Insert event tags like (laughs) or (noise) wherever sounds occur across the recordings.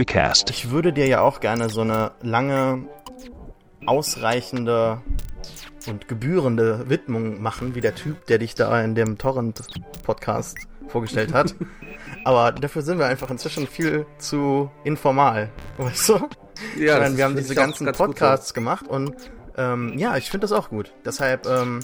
Pewcast. Ich würde dir ja auch gerne so eine lange, ausreichende und gebührende Widmung machen, wie der Typ, der dich da in dem Torrent-Podcast vorgestellt hat. (laughs) Aber dafür sind wir einfach inzwischen viel zu informal, weißt du? Ja, meine, wir haben diese ganzen Podcasts gemacht und ähm, ja, ich finde das auch gut. Deshalb, ähm,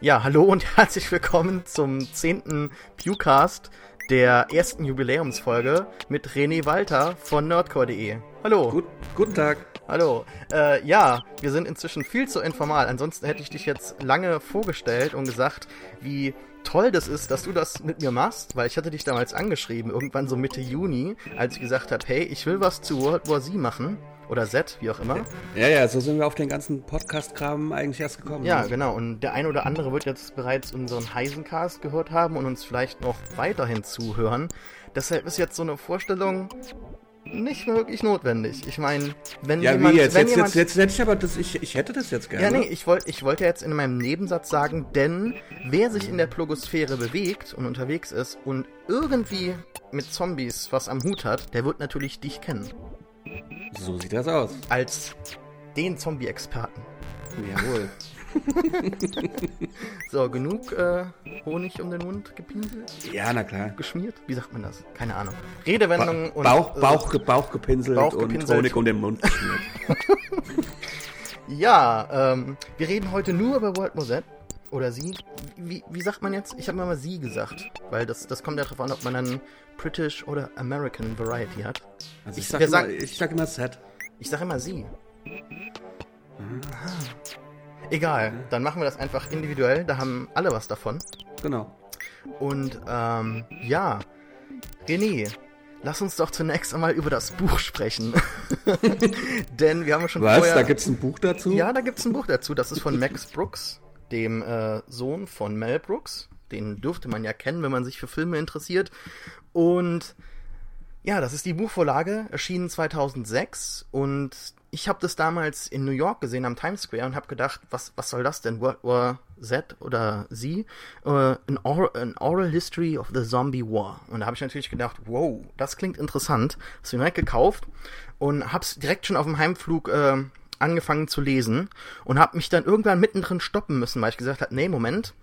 ja, hallo und (laughs) herzlich willkommen zum zehnten Pewcast der ersten Jubiläumsfolge mit René Walter von nerdcore.de. Hallo. Gut, guten Tag. Hallo. Äh, ja, wir sind inzwischen viel zu informal. Ansonsten hätte ich dich jetzt lange vorgestellt und gesagt, wie toll das ist, dass du das mit mir machst, weil ich hatte dich damals angeschrieben, irgendwann so Mitte Juni, als ich gesagt habe, hey, ich will was zu World War Z machen. Oder Z, wie auch immer. Ja, ja, so sind wir auf den ganzen Podcast-Kram eigentlich erst gekommen. Ja, genau. Und der ein oder andere wird jetzt bereits unseren Heisencast gehört haben und uns vielleicht noch weiterhin zuhören. Deshalb ist jetzt so eine Vorstellung nicht wirklich notwendig. Ich meine, wenn ja, jemand... Wie jetzt? Wenn jetzt, jemand, jetzt, jetzt hätte ich aber das, ich, ich hätte das jetzt gerne. Ja, nee, ich wollte ich wollte jetzt in meinem Nebensatz sagen, denn wer sich in der Plogosphäre bewegt und unterwegs ist und irgendwie mit Zombies was am Hut hat, der wird natürlich dich kennen. So sieht das aus. Als den Zombie-Experten. Jawohl. (laughs) so, genug äh, Honig um den Mund gepinselt? Ja, na klar. Geschmiert? Wie sagt man das? Keine Ahnung. Redewendungen ba Bauch, und. Bauch, äh, Bauch gepinselt Bauch und gepinselt. Honig um den Mund geschmiert. (laughs) ja, ähm, wir reden heute nur über World War Z. Oder sie. Wie, wie sagt man jetzt? Ich habe mal sie gesagt. Weil das, das kommt ja darauf an, ob man dann British oder American Variety hat. Also ich, ich, sag, immer, sag, ich sag immer Set. Ich sag immer sie. Mhm. Egal, dann machen wir das einfach individuell. Da haben alle was davon. Genau. Und ähm, ja, René, lass uns doch zunächst einmal über das Buch sprechen. (laughs) Denn wir haben schon Was? vorher... Da gibt's ein Buch dazu? Ja, da gibt's ein Buch dazu. Das ist von Max Brooks, dem äh, Sohn von Mel Brooks. Den dürfte man ja kennen, wenn man sich für Filme interessiert. Und ja, das ist die Buchvorlage, erschienen 2006 und ich habe das damals in New York gesehen am Times Square und habe gedacht, was, was soll das denn? World War Z oder Sie? Uh, an, oral, an, Oral History of the Zombie War. Und da habe ich natürlich gedacht, wow, das klingt interessant. Hast du direkt gekauft und hab's direkt schon auf dem Heimflug äh, angefangen zu lesen und habe mich dann irgendwann mittendrin stoppen müssen, weil ich gesagt habe, nee, Moment,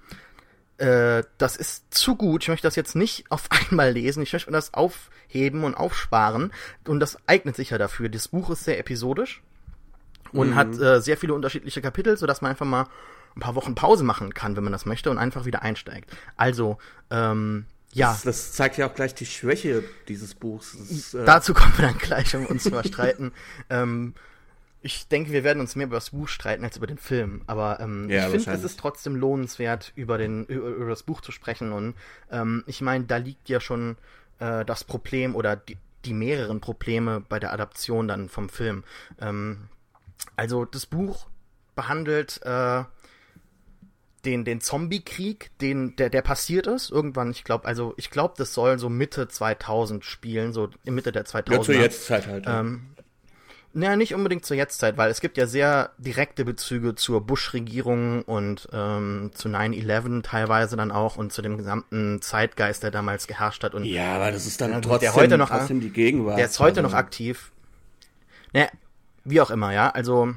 äh, das ist zu gut. Ich möchte das jetzt nicht auf (laughs) einmal lesen. Ich möchte das aufheben und aufsparen. Und das eignet sich ja dafür. Das Buch ist sehr episodisch und mhm. hat äh, sehr viele unterschiedliche Kapitel, sodass man einfach mal ein paar Wochen Pause machen kann, wenn man das möchte, und einfach wieder einsteigt. Also, ähm, ja. Das, das zeigt ja auch gleich die Schwäche dieses Buchs. Ist, äh Dazu kommen wir dann gleich, um uns zu (laughs) überstreiten. ähm, ich denke, wir werden uns mehr über das Buch streiten als über den Film. Aber ähm, ja, ich finde, es ist trotzdem lohnenswert, über, den, über, das Buch zu sprechen. Und ähm, ich meine, da liegt ja schon äh, das Problem oder die, die mehreren Probleme bei der Adaption dann vom Film. Ähm, also das Buch behandelt äh, den, den Zombie-Krieg, den, der, der passiert ist, irgendwann, ich glaube, also ich glaube, das soll so Mitte 2000 spielen, so Mitte der 2000er. Ja, zur Jetztzeit halt. Ähm, naja, nicht unbedingt zur Jetztzeit, weil es gibt ja sehr direkte Bezüge zur Bush-Regierung und ähm, zu 9-11 teilweise dann auch und zu dem gesamten Zeitgeist, der damals geherrscht hat. Und, ja, aber das ist dann trotzdem, der heute noch, trotzdem die Gegenwart. Der ist heute also. noch aktiv. Naja, wie auch immer, ja. Also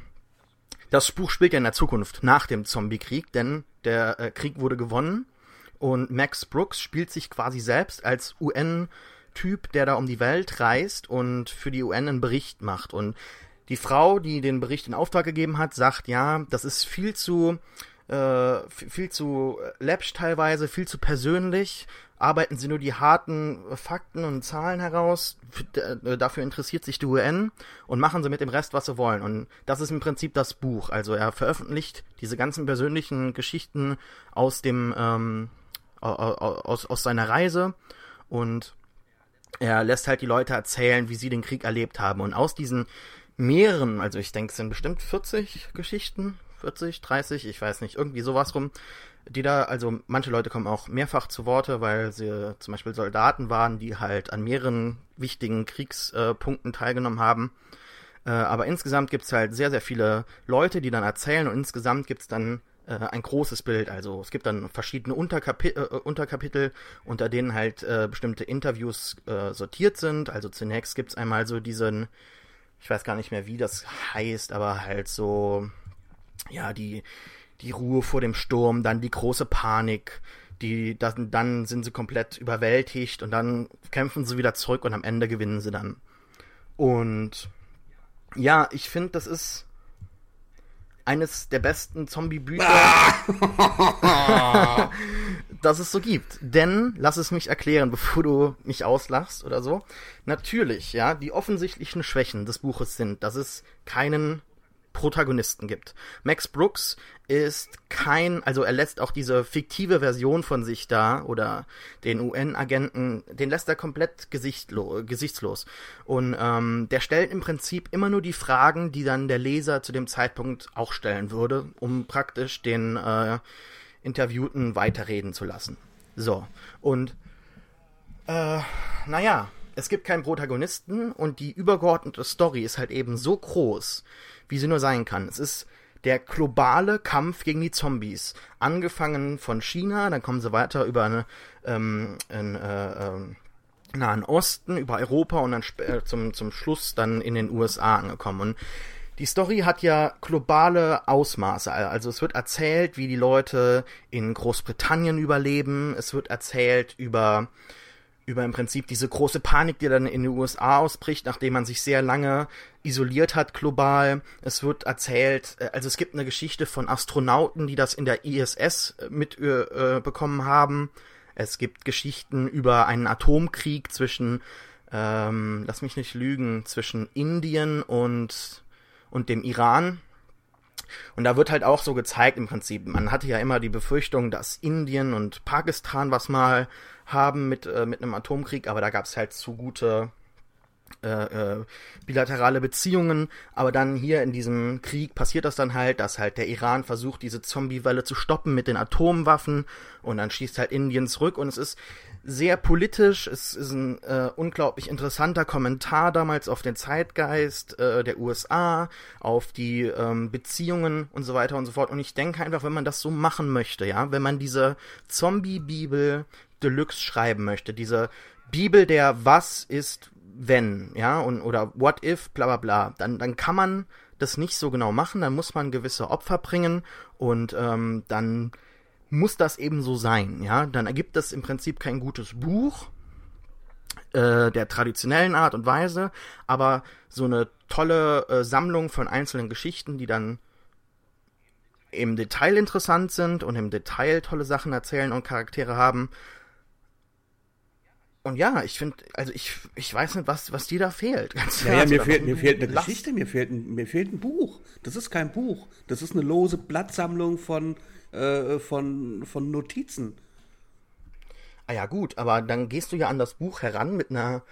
das Buch spielt ja in der Zukunft, nach dem Zombie-Krieg, denn der äh, Krieg wurde gewonnen und Max Brooks spielt sich quasi selbst als UN- Typ, der da um die Welt reist und für die UN einen Bericht macht. Und die Frau, die den Bericht in Auftrag gegeben hat, sagt, ja, das ist viel zu, äh, viel zu läppsch teilweise, viel zu persönlich. Arbeiten Sie nur die harten Fakten und Zahlen heraus. Äh, dafür interessiert sich die UN und machen Sie mit dem Rest, was Sie wollen. Und das ist im Prinzip das Buch. Also er veröffentlicht diese ganzen persönlichen Geschichten aus dem, ähm, aus, aus seiner Reise und er lässt halt die Leute erzählen, wie sie den Krieg erlebt haben. Und aus diesen mehreren, also ich denke, es sind bestimmt 40 Geschichten, 40, 30, ich weiß nicht, irgendwie sowas rum, die da, also manche Leute kommen auch mehrfach zu Worte, weil sie zum Beispiel Soldaten waren, die halt an mehreren wichtigen Kriegspunkten teilgenommen haben. Äh, aber insgesamt gibt's halt sehr, sehr viele Leute, die dann erzählen und insgesamt gibt's dann äh, ein großes Bild. Also es gibt dann verschiedene Unterkapi äh, Unterkapitel, unter denen halt äh, bestimmte Interviews äh, sortiert sind. Also zunächst gibt's einmal so diesen, ich weiß gar nicht mehr, wie das heißt, aber halt so, ja, die, die Ruhe vor dem Sturm, dann die große Panik, die, dann, dann sind sie komplett überwältigt und dann kämpfen sie wieder zurück und am Ende gewinnen sie dann. Und ja, ich finde, das ist eines der besten Zombie-Bücher, ah! (laughs) (laughs) das es so gibt. Denn, lass es mich erklären, bevor du mich auslachst oder so. Natürlich, ja, die offensichtlichen Schwächen des Buches sind, dass es keinen Protagonisten gibt. Max Brooks ist kein, also er lässt auch diese fiktive Version von sich da oder den UN-Agenten, den lässt er komplett gesichtslos. Und ähm, der stellt im Prinzip immer nur die Fragen, die dann der Leser zu dem Zeitpunkt auch stellen würde, um praktisch den äh, Interviewten weiterreden zu lassen. So, und äh, naja, es gibt keinen Protagonisten und die übergeordnete Story ist halt eben so groß, wie sie nur sein kann. Es ist der globale Kampf gegen die Zombies. Angefangen von China, dann kommen sie weiter über eine, ähm, in, äh, äh, Nahen Osten, über Europa und dann äh, zum, zum Schluss dann in den USA angekommen. Und die Story hat ja globale Ausmaße. Also es wird erzählt, wie die Leute in Großbritannien überleben. Es wird erzählt über über im Prinzip diese große Panik, die dann in den USA ausbricht, nachdem man sich sehr lange isoliert hat global. Es wird erzählt, äh, also es gibt eine Geschichte von Astronauten, die das in der ISS mitbekommen äh, haben. Es gibt Geschichten über einen Atomkrieg zwischen, ähm, lass mich nicht lügen, zwischen Indien und, und dem Iran. Und da wird halt auch so gezeigt im Prinzip, man hatte ja immer die Befürchtung, dass Indien und Pakistan was mal haben mit, äh, mit einem Atomkrieg, aber da gab es halt zu gute äh, äh, bilaterale Beziehungen, aber dann hier in diesem Krieg passiert das dann halt, dass halt der Iran versucht, diese Zombie-Welle zu stoppen mit den Atomwaffen. Und dann schießt halt Indien zurück. Und es ist sehr politisch, es ist ein äh, unglaublich interessanter Kommentar damals auf den Zeitgeist äh, der USA, auf die ähm, Beziehungen und so weiter und so fort. Und ich denke einfach, wenn man das so machen möchte, ja, wenn man diese Zombie-Bibel Deluxe schreiben möchte, diese Bibel der Was ist wenn, ja, und oder what if, bla bla bla, dann, dann kann man das nicht so genau machen, dann muss man gewisse Opfer bringen und ähm, dann muss das eben so sein, ja. Dann ergibt das im Prinzip kein gutes Buch äh, der traditionellen Art und Weise, aber so eine tolle äh, Sammlung von einzelnen Geschichten, die dann im Detail interessant sind und im Detail tolle Sachen erzählen und Charaktere haben, und ja, ich finde, also ich, ich weiß nicht, was, was dir da fehlt. Ganz ja, ja, mir, fehlt, mir fehlt eine Last. Geschichte, mir fehlt, ein, mir fehlt ein Buch. Das ist kein Buch. Das ist eine lose Blattsammlung von, äh, von, von Notizen. Ah ja, gut, aber dann gehst du ja an das Buch heran mit einer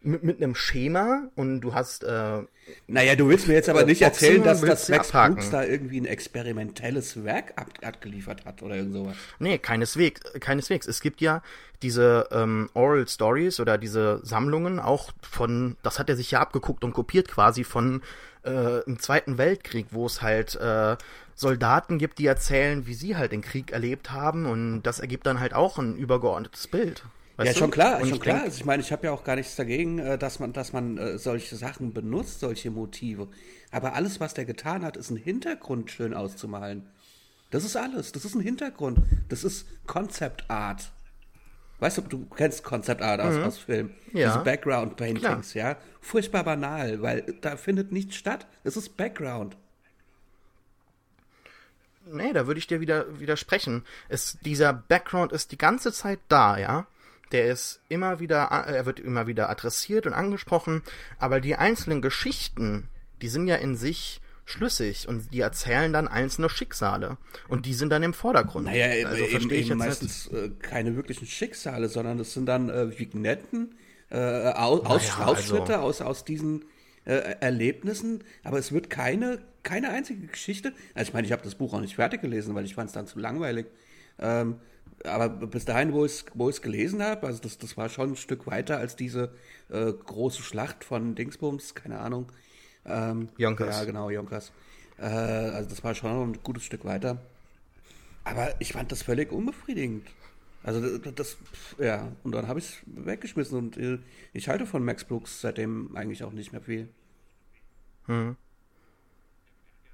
mit, mit einem Schema und du hast. Äh, naja, du willst mir jetzt aber äh, nicht erzählen, dass das Max Brooks da irgendwie ein experimentelles Werk ab, abgeliefert hat oder irgend sowas. Nee, keineswegs. keineswegs. Es gibt ja diese ähm, Oral Stories oder diese Sammlungen auch von, das hat er sich ja abgeguckt und kopiert quasi von äh, im Zweiten Weltkrieg, wo es halt äh, Soldaten gibt, die erzählen, wie sie halt den Krieg erlebt haben und das ergibt dann halt auch ein übergeordnetes Bild. Weißt ja, du? schon klar, und schon klar. Also ich meine, ich habe ja auch gar nichts dagegen, äh, dass man, dass man äh, solche Sachen benutzt, solche Motive. Aber alles, was der getan hat, ist ein Hintergrund schön auszumalen. Das ist alles. Das ist ein Hintergrund. Das ist Concept Art. Weißt du, du kennst Concept Art aus, mhm. aus Film. Ja. Diese Background Paintings, Klar. ja. Furchtbar banal, weil da findet nichts statt. Es ist Background. Nee, da würde ich dir wieder widersprechen. Es, dieser Background ist die ganze Zeit da, ja. Der ist immer wieder, er wird immer wieder adressiert und angesprochen, aber die einzelnen Geschichten, die sind ja in sich schlüssig und die erzählen dann einzelne Schicksale und die sind dann im Vordergrund. Naja, also eben, verstehe ich eben meistens äh, keine wirklichen Schicksale, sondern es sind dann äh, Vignetten, äh, aus, naja, Ausschnitte also. aus, aus diesen äh, Erlebnissen, aber es wird keine, keine einzige Geschichte. Also ich meine, ich habe das Buch auch nicht fertig gelesen, weil ich fand es dann zu langweilig. Ähm, aber bis dahin, wo ich es wo gelesen habe, also das, das war schon ein Stück weiter als diese äh, große Schlacht von Dingsbums, keine Ahnung. Ähm, Jonkers. Ja, genau, Jonkers. Äh, also das war schon ein gutes Stück weiter. Aber ich fand das völlig unbefriedigend. Also das, das ja, und dann habe ich es weggeschmissen und äh, ich halte von Max Brooks seitdem eigentlich auch nicht mehr viel. Hm.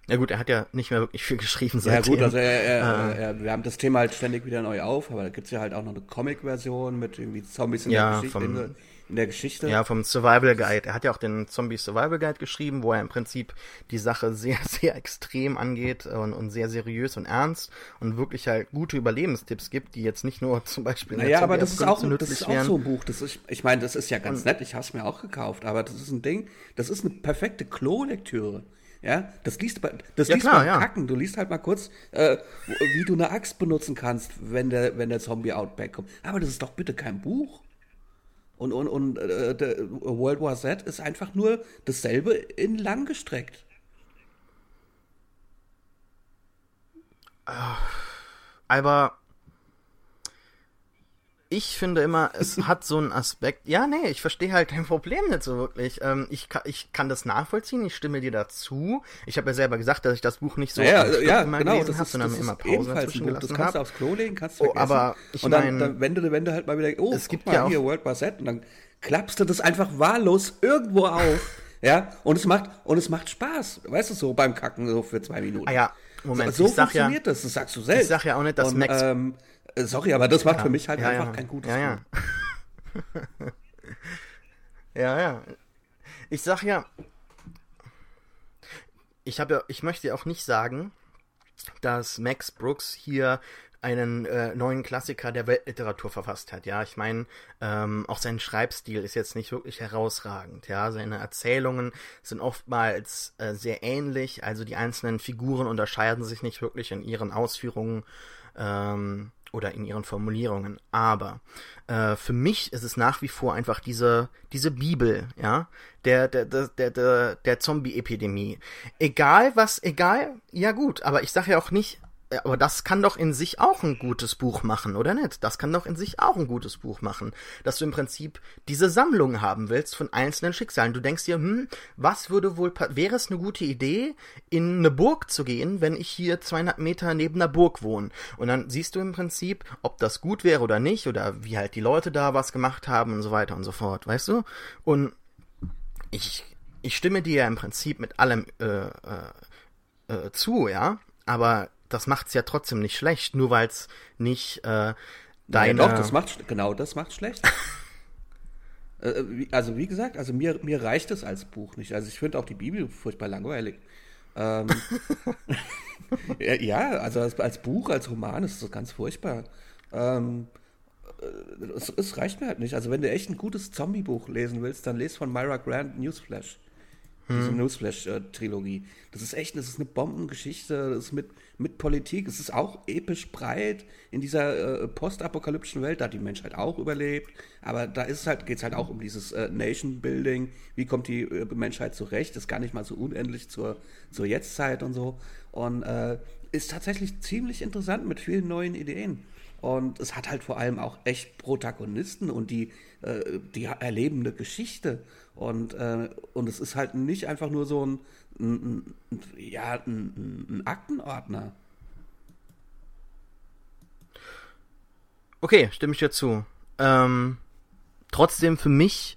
Ja gut, er hat ja nicht mehr wirklich viel geschrieben seitdem. Ja gut, also er, er, äh. er, wir haben das Thema halt ständig wieder neu auf, aber da gibt es ja halt auch noch eine Comic-Version mit irgendwie Zombies in ja, der Geschichte. Vom, in der Geschichte. Ja, vom Survival Guide. Er hat ja auch den Zombie Survival Guide geschrieben, wo er im Prinzip die Sache sehr, (laughs) sehr extrem angeht und, und sehr seriös und ernst und wirklich halt gute Überlebenstipps gibt, die jetzt nicht nur (laughs) zum Beispiel. Naja, aber das ist auch, das ist auch so ein Buch. Das ist, ich meine, das ist ja ganz und, nett. Ich habe es mir auch gekauft, aber das ist ein Ding. Das ist eine perfekte Klo-Lektüre. Ja, das liest, das ja, liest klar, ja. Kacken. Du liest halt mal kurz, äh, wie du eine Axt benutzen kannst, wenn der, wenn der Zombie-Outback kommt. Aber das ist doch bitte kein Buch. Und, und, und äh, World War Z ist einfach nur dasselbe in lang gestreckt. Aber ich finde immer, es (laughs) hat so einen Aspekt. Ja, nee, ich verstehe halt dein Problem nicht so wirklich. Ähm, ich, kann, ich kann das nachvollziehen, ich stimme dir dazu. Ich habe ja selber gesagt, dass ich das Buch nicht so ja, ja, ja genau, gelesen habe, sondern immer Pause dazwischen gelassen Das kannst du aufs Klo legen, kannst du oh, aber ich Und dann, dann, wenn, du, wenn du halt mal wieder, oh, es gibt mal ja hier World Z und dann klappst du das einfach wahllos irgendwo auf. (laughs) ja, und es macht, und es macht Spaß. Weißt du, so beim Kacken so für zwei Minuten. Ah ja, Moment, so, so funktioniert ja, das, das sagst du selbst. Ich sag ja auch nicht, dass und, Max. Ähm, äh, sorry, aber das macht ja, für mich halt ja, einfach ja. kein gutes ja, ja. (laughs) ja, ja. Ich sag ja, ich habe ja, ich möchte ja auch nicht sagen, dass Max Brooks hier einen äh, neuen Klassiker der Weltliteratur verfasst hat. Ja, ich meine, ähm, auch sein Schreibstil ist jetzt nicht wirklich herausragend. Ja, seine Erzählungen sind oftmals äh, sehr ähnlich. Also die einzelnen Figuren unterscheiden sich nicht wirklich in ihren Ausführungen. Ähm, oder in ihren Formulierungen. Aber äh, für mich ist es nach wie vor einfach diese, diese Bibel, ja, der, der, der, der, der, der Zombie-Epidemie. Egal was, egal, ja gut, aber ich sage ja auch nicht, aber das kann doch in sich auch ein gutes Buch machen, oder nicht? Das kann doch in sich auch ein gutes Buch machen. Dass du im Prinzip diese Sammlung haben willst von einzelnen Schicksalen. Du denkst dir, hm, was würde wohl, wäre es eine gute Idee, in eine Burg zu gehen, wenn ich hier 200 Meter neben einer Burg wohne? Und dann siehst du im Prinzip, ob das gut wäre oder nicht, oder wie halt die Leute da was gemacht haben und so weiter und so fort, weißt du? Und ich, ich stimme dir ja im Prinzip mit allem, äh, äh, äh, zu, ja, aber das macht es ja trotzdem nicht schlecht, nur weil es nicht äh, deine... Ja, doch, das macht, genau das macht schlecht. (laughs) äh, wie, also wie gesagt, also mir, mir reicht es als Buch nicht. Also ich finde auch die Bibel furchtbar langweilig. Ähm, (laughs) ja, also als, als, Buch, als Roman ist das ganz furchtbar. Ähm, äh, es, es, reicht mir halt nicht. Also wenn du echt ein gutes Zombie-Buch lesen willst, dann lese von Myra Grant Newsflash. Diese hm. Newsflash-Trilogie. Das ist echt, das ist eine Bombengeschichte, das ist mit, mit Politik, es ist auch episch breit in dieser äh, postapokalyptischen Welt, da hat die Menschheit auch überlebt, aber da ist halt, geht es halt auch um dieses äh, Nation-Building, wie kommt die äh, Menschheit zurecht, ist gar nicht mal so unendlich zur, zur Jetztzeit und so. Und äh, ist tatsächlich ziemlich interessant mit vielen neuen Ideen. Und es hat halt vor allem auch echt Protagonisten und die, äh, die erlebende Geschichte. Und, äh, und es ist halt nicht einfach nur so ein, ein, ein ja, ein, ein Aktenordner. Okay, stimme ich dir zu. Ähm, trotzdem für mich,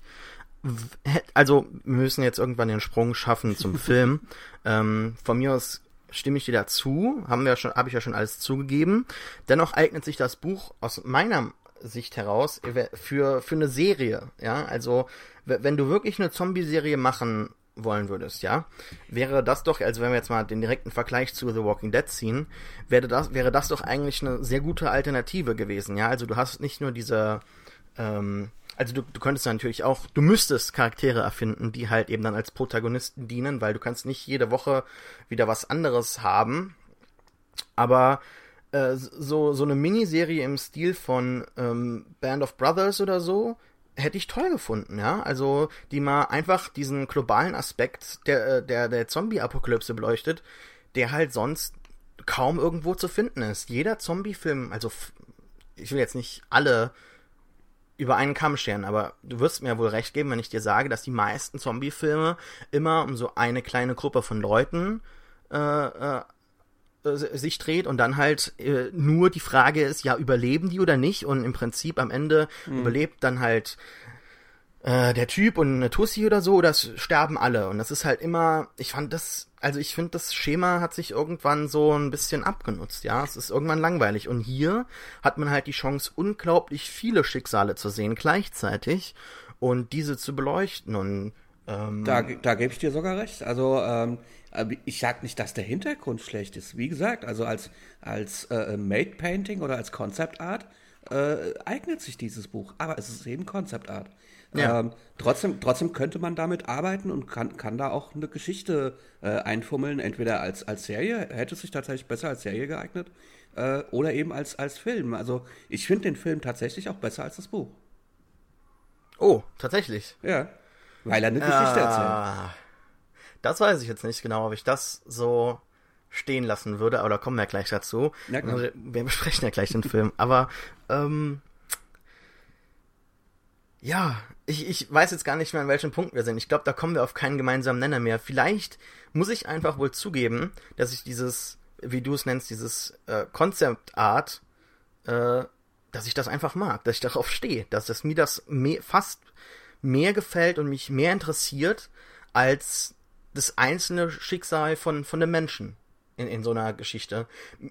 also wir müssen jetzt irgendwann den Sprung schaffen zum Film. (laughs) ähm, von mir aus stimme ich dir dazu, haben wir schon, habe ich ja schon alles zugegeben. Dennoch eignet sich das Buch aus meiner Sicht heraus für, für eine Serie, ja, also wenn du wirklich eine Zombie-Serie machen wollen würdest, ja, wäre das doch, also wenn wir jetzt mal den direkten Vergleich zu The Walking Dead ziehen, wäre das, wäre das doch eigentlich eine sehr gute Alternative gewesen, ja, also du hast nicht nur diese, ähm, also du, du könntest natürlich auch, du müsstest Charaktere erfinden, die halt eben dann als Protagonisten dienen, weil du kannst nicht jede Woche wieder was anderes haben, aber äh, so, so eine Miniserie im Stil von ähm, Band of Brothers oder so, hätte ich toll gefunden, ja. Also, die mal einfach diesen globalen Aspekt der, äh, der, der Zombie-Apokalypse beleuchtet, der halt sonst kaum irgendwo zu finden ist. Jeder Zombie-Film, also ich will jetzt nicht alle über einen Kamm scheren, aber du wirst mir wohl recht geben, wenn ich dir sage, dass die meisten Zombie-Filme immer um so eine kleine Gruppe von Leuten äh, äh, sich dreht und dann halt äh, nur die Frage ist, ja, überleben die oder nicht? Und im Prinzip am Ende mhm. überlebt dann halt äh, der Typ und eine Tussi oder so, oder sterben alle. Und das ist halt immer, ich fand das, also ich finde, das Schema hat sich irgendwann so ein bisschen abgenutzt, ja. Es ist irgendwann langweilig. Und hier hat man halt die Chance, unglaublich viele Schicksale zu sehen gleichzeitig und diese zu beleuchten. Und ähm, da, da gebe ich dir sogar recht. Also ähm, ich sage nicht, dass der Hintergrund schlecht ist. Wie gesagt, also als, als äh, Made Painting oder als Concept Art äh, eignet sich dieses Buch. Aber es ist eben Concept Art. Ja. Ähm, trotzdem, trotzdem könnte man damit arbeiten und kann, kann da auch eine Geschichte äh, einfummeln, entweder als, als Serie, hätte es sich tatsächlich besser als Serie geeignet, äh, oder eben als, als Film. Also ich finde den Film tatsächlich auch besser als das Buch. Oh, tatsächlich. Ja. Weil er eine Geschichte erzählt. Das weiß ich jetzt nicht genau, ob ich das so stehen lassen würde, aber da kommen wir gleich dazu. Ja, also, wir besprechen ja gleich den Film. Aber ähm, ja, ich, ich weiß jetzt gar nicht mehr, an welchem Punkt wir sind. Ich glaube, da kommen wir auf keinen gemeinsamen Nenner mehr. Vielleicht muss ich einfach wohl zugeben, dass ich dieses, wie du es nennst, dieses äh, Concept Art, äh, dass ich das einfach mag, dass ich darauf stehe, dass es mir das mehr, fast mehr gefällt und mich mehr interessiert als das einzelne Schicksal von, von dem Menschen in, in so einer Geschichte.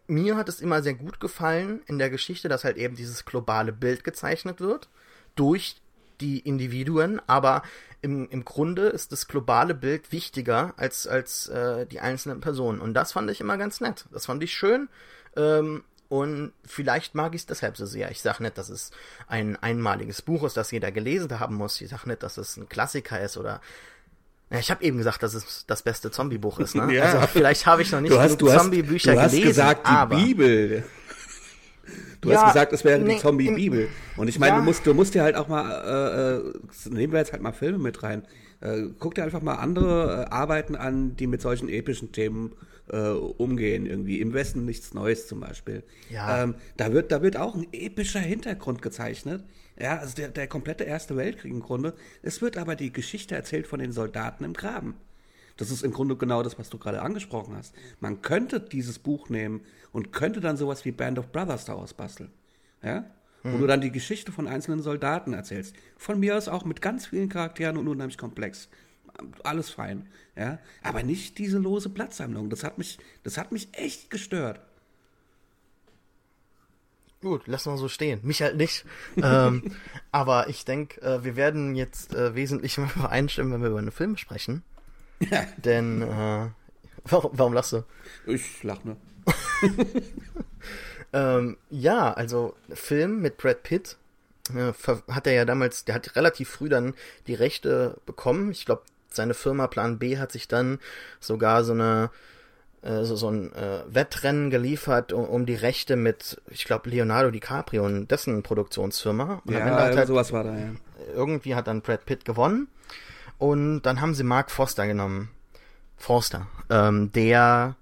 Mir hat es immer sehr gut gefallen in der Geschichte, dass halt eben dieses globale Bild gezeichnet wird durch die Individuen, aber im, im Grunde ist das globale Bild wichtiger als, als äh, die einzelnen Personen. Und das fand ich immer ganz nett. Das fand ich schön. Ähm, und vielleicht mag ich es deshalb so sehr. Ich sage nicht, dass es ein einmaliges Buch ist, das jeder gelesen haben muss. Ich sage nicht, dass es ein Klassiker ist oder ja, ich habe eben gesagt, dass es das beste Zombie-Buch ist, ne? (laughs) ja. Also vielleicht habe ich noch nicht du Zombie-Bücher gelesen. Du hast gesagt, die aber Bibel. Du ja, hast gesagt, es wäre nee, die Zombie-Bibel. Und ich meine, ja. du musst, du musst dir halt auch mal, äh, äh, nehmen wir jetzt halt mal Filme mit rein. Äh, guck dir einfach mal andere äh, Arbeiten an, die mit solchen epischen Themen äh, umgehen. Irgendwie im Westen nichts Neues zum Beispiel. Ja. Ähm, da wird, da wird auch ein epischer Hintergrund gezeichnet. Ja, also der, der komplette Erste Weltkrieg im Grunde. Es wird aber die Geschichte erzählt von den Soldaten im Graben. Das ist im Grunde genau das, was du gerade angesprochen hast. Man könnte dieses Buch nehmen und könnte dann sowas wie Band of Brothers daraus basteln. Ja? Hm. Wo du dann die Geschichte von einzelnen Soldaten erzählst. Von mir aus auch mit ganz vielen Charakteren und unheimlich komplex. Alles fein. Ja? Aber nicht diese lose Blattsammlung. Das hat mich, das hat mich echt gestört. Gut, lassen wir so stehen. Mich halt nicht. ähm, (laughs) aber ich denke, äh, wir werden jetzt äh, wesentlich (laughs) mehr übereinstimmen, wenn wir über einen Film sprechen. Denn, äh, warum, warum lachst du? Ich lach nur. (laughs) ähm, ja, also Film mit Brad Pitt äh, hat er ja damals, der hat relativ früh dann die Rechte bekommen. Ich glaube, seine Firma Plan B hat sich dann sogar so eine äh, so, so ein äh, Wettrennen geliefert um, um die Rechte mit, ich glaube, Leonardo DiCaprio und dessen Produktionsfirma. Und ja, halt, sowas war da, ja. Irgendwie hat dann Brad Pitt gewonnen. Und dann haben sie Mark Foster genommen. Forster. Ähm, der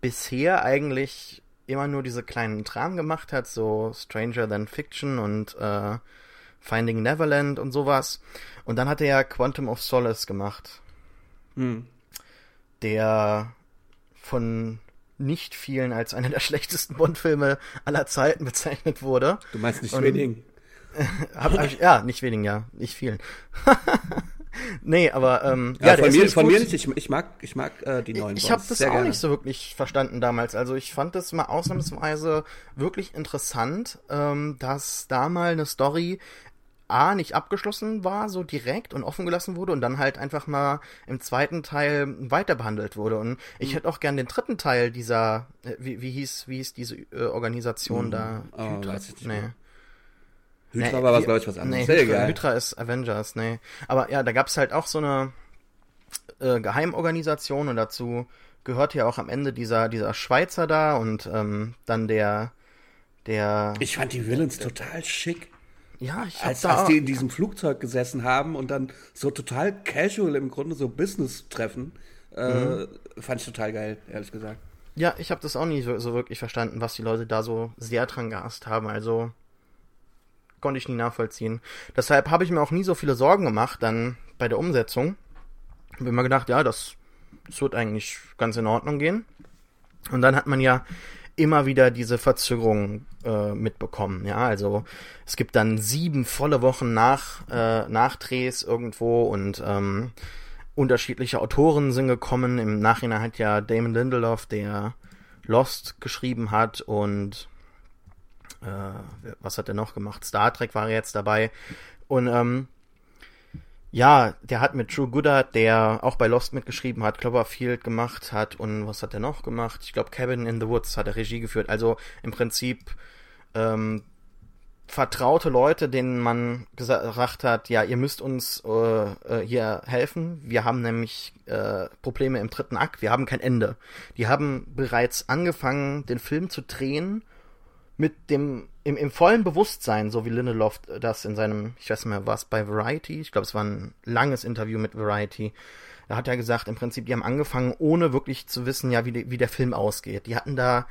bisher eigentlich immer nur diese kleinen Dramen gemacht hat, so Stranger Than Fiction und äh, Finding Neverland und sowas. Und dann hat er ja Quantum of Solace gemacht. Hm. Der von nicht vielen als einer der (laughs) schlechtesten Bond-Filme aller Zeiten bezeichnet wurde. Du meinst nicht wenigen? (laughs) hab, hab ja, nicht wenigen, ja, nicht vielen. (laughs) nee, aber ähm, ja, ja von, mir, von mir nicht. Ich, ich mag, ich mag äh, die neuen. Ich, ich habe das auch gerne. nicht so wirklich verstanden damals. Also ich fand das mal ausnahmsweise wirklich interessant, ähm, dass da mal eine Story A nicht abgeschlossen war, so direkt und offen gelassen wurde und dann halt einfach mal im zweiten Teil weiter behandelt wurde. Und ich mhm. hätte auch gern den dritten Teil dieser, äh, wie, wie hieß, wie hieß diese äh, Organisation mhm. da? Oh, Hydra, weiß ich nicht nee. Hydra nee, war was, glaube ich, was anderes. Nee, Hydra, Hydra, ist Avengers, nee. Aber ja, da gab es halt auch so eine äh, Geheimorganisation und dazu gehört ja auch am Ende dieser, dieser Schweizer da und ähm, dann der, der. Ich fand die Villains äh, total schick. Ja, ich hab als, da als die in diesem Flugzeug gesessen haben und dann so total casual im Grunde so Business-Treffen, äh, mhm. fand ich total geil, ehrlich gesagt. Ja, ich habe das auch nie so, so, wirklich verstanden, was die Leute da so sehr dran gehasst haben. Also konnte ich nie nachvollziehen. Deshalb habe ich mir auch nie so viele Sorgen gemacht dann bei der Umsetzung. Habe immer gedacht, ja, das, das wird eigentlich ganz in Ordnung gehen. Und dann hat man ja immer wieder diese Verzögerung äh, mitbekommen. Ja, also es gibt dann sieben volle Wochen nach äh, Nachdrehs irgendwo und ähm, unterschiedliche Autoren sind gekommen. Im Nachhinein hat ja Damon Lindelof, der Lost geschrieben hat und äh, was hat er noch gemacht? Star Trek war er jetzt dabei. Und ähm, ja, der hat mit Drew Goddard, der auch bei Lost mitgeschrieben hat, Cloverfield gemacht hat und was hat er noch gemacht? Ich glaube, Cabin in the Woods hat er Regie geführt. Also im Prinzip ähm, vertraute Leute, denen man gesagt hat, ja, ihr müsst uns äh, äh, hier helfen. Wir haben nämlich äh, Probleme im dritten Akt. Wir haben kein Ende. Die haben bereits angefangen, den Film zu drehen mit dem im, im vollen Bewusstsein, so wie Lindelof das in seinem, ich weiß nicht mehr, was bei Variety, ich glaube, es war ein langes Interview mit Variety. Da hat er gesagt, im Prinzip, die haben angefangen, ohne wirklich zu wissen, ja, wie, die, wie der Film ausgeht. Die hatten da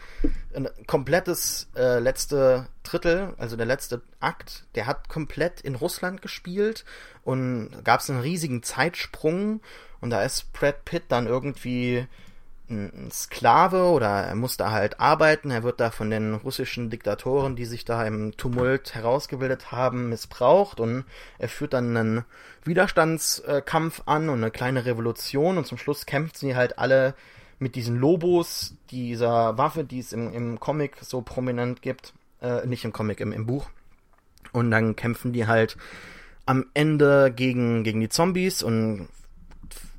ein komplettes äh, letzte Drittel, also der letzte Akt, der hat komplett in Russland gespielt und gab es einen riesigen Zeitsprung und da ist Brad Pitt dann irgendwie ein Sklave oder er muss da halt arbeiten. Er wird da von den russischen Diktatoren, die sich da im Tumult herausgebildet haben, missbraucht und er führt dann einen Widerstandskampf an und eine kleine Revolution und zum Schluss kämpfen sie halt alle mit diesen Lobos, dieser Waffe, die es im, im Comic so prominent gibt, äh, nicht im Comic, im, im Buch. Und dann kämpfen die halt am Ende gegen, gegen die Zombies und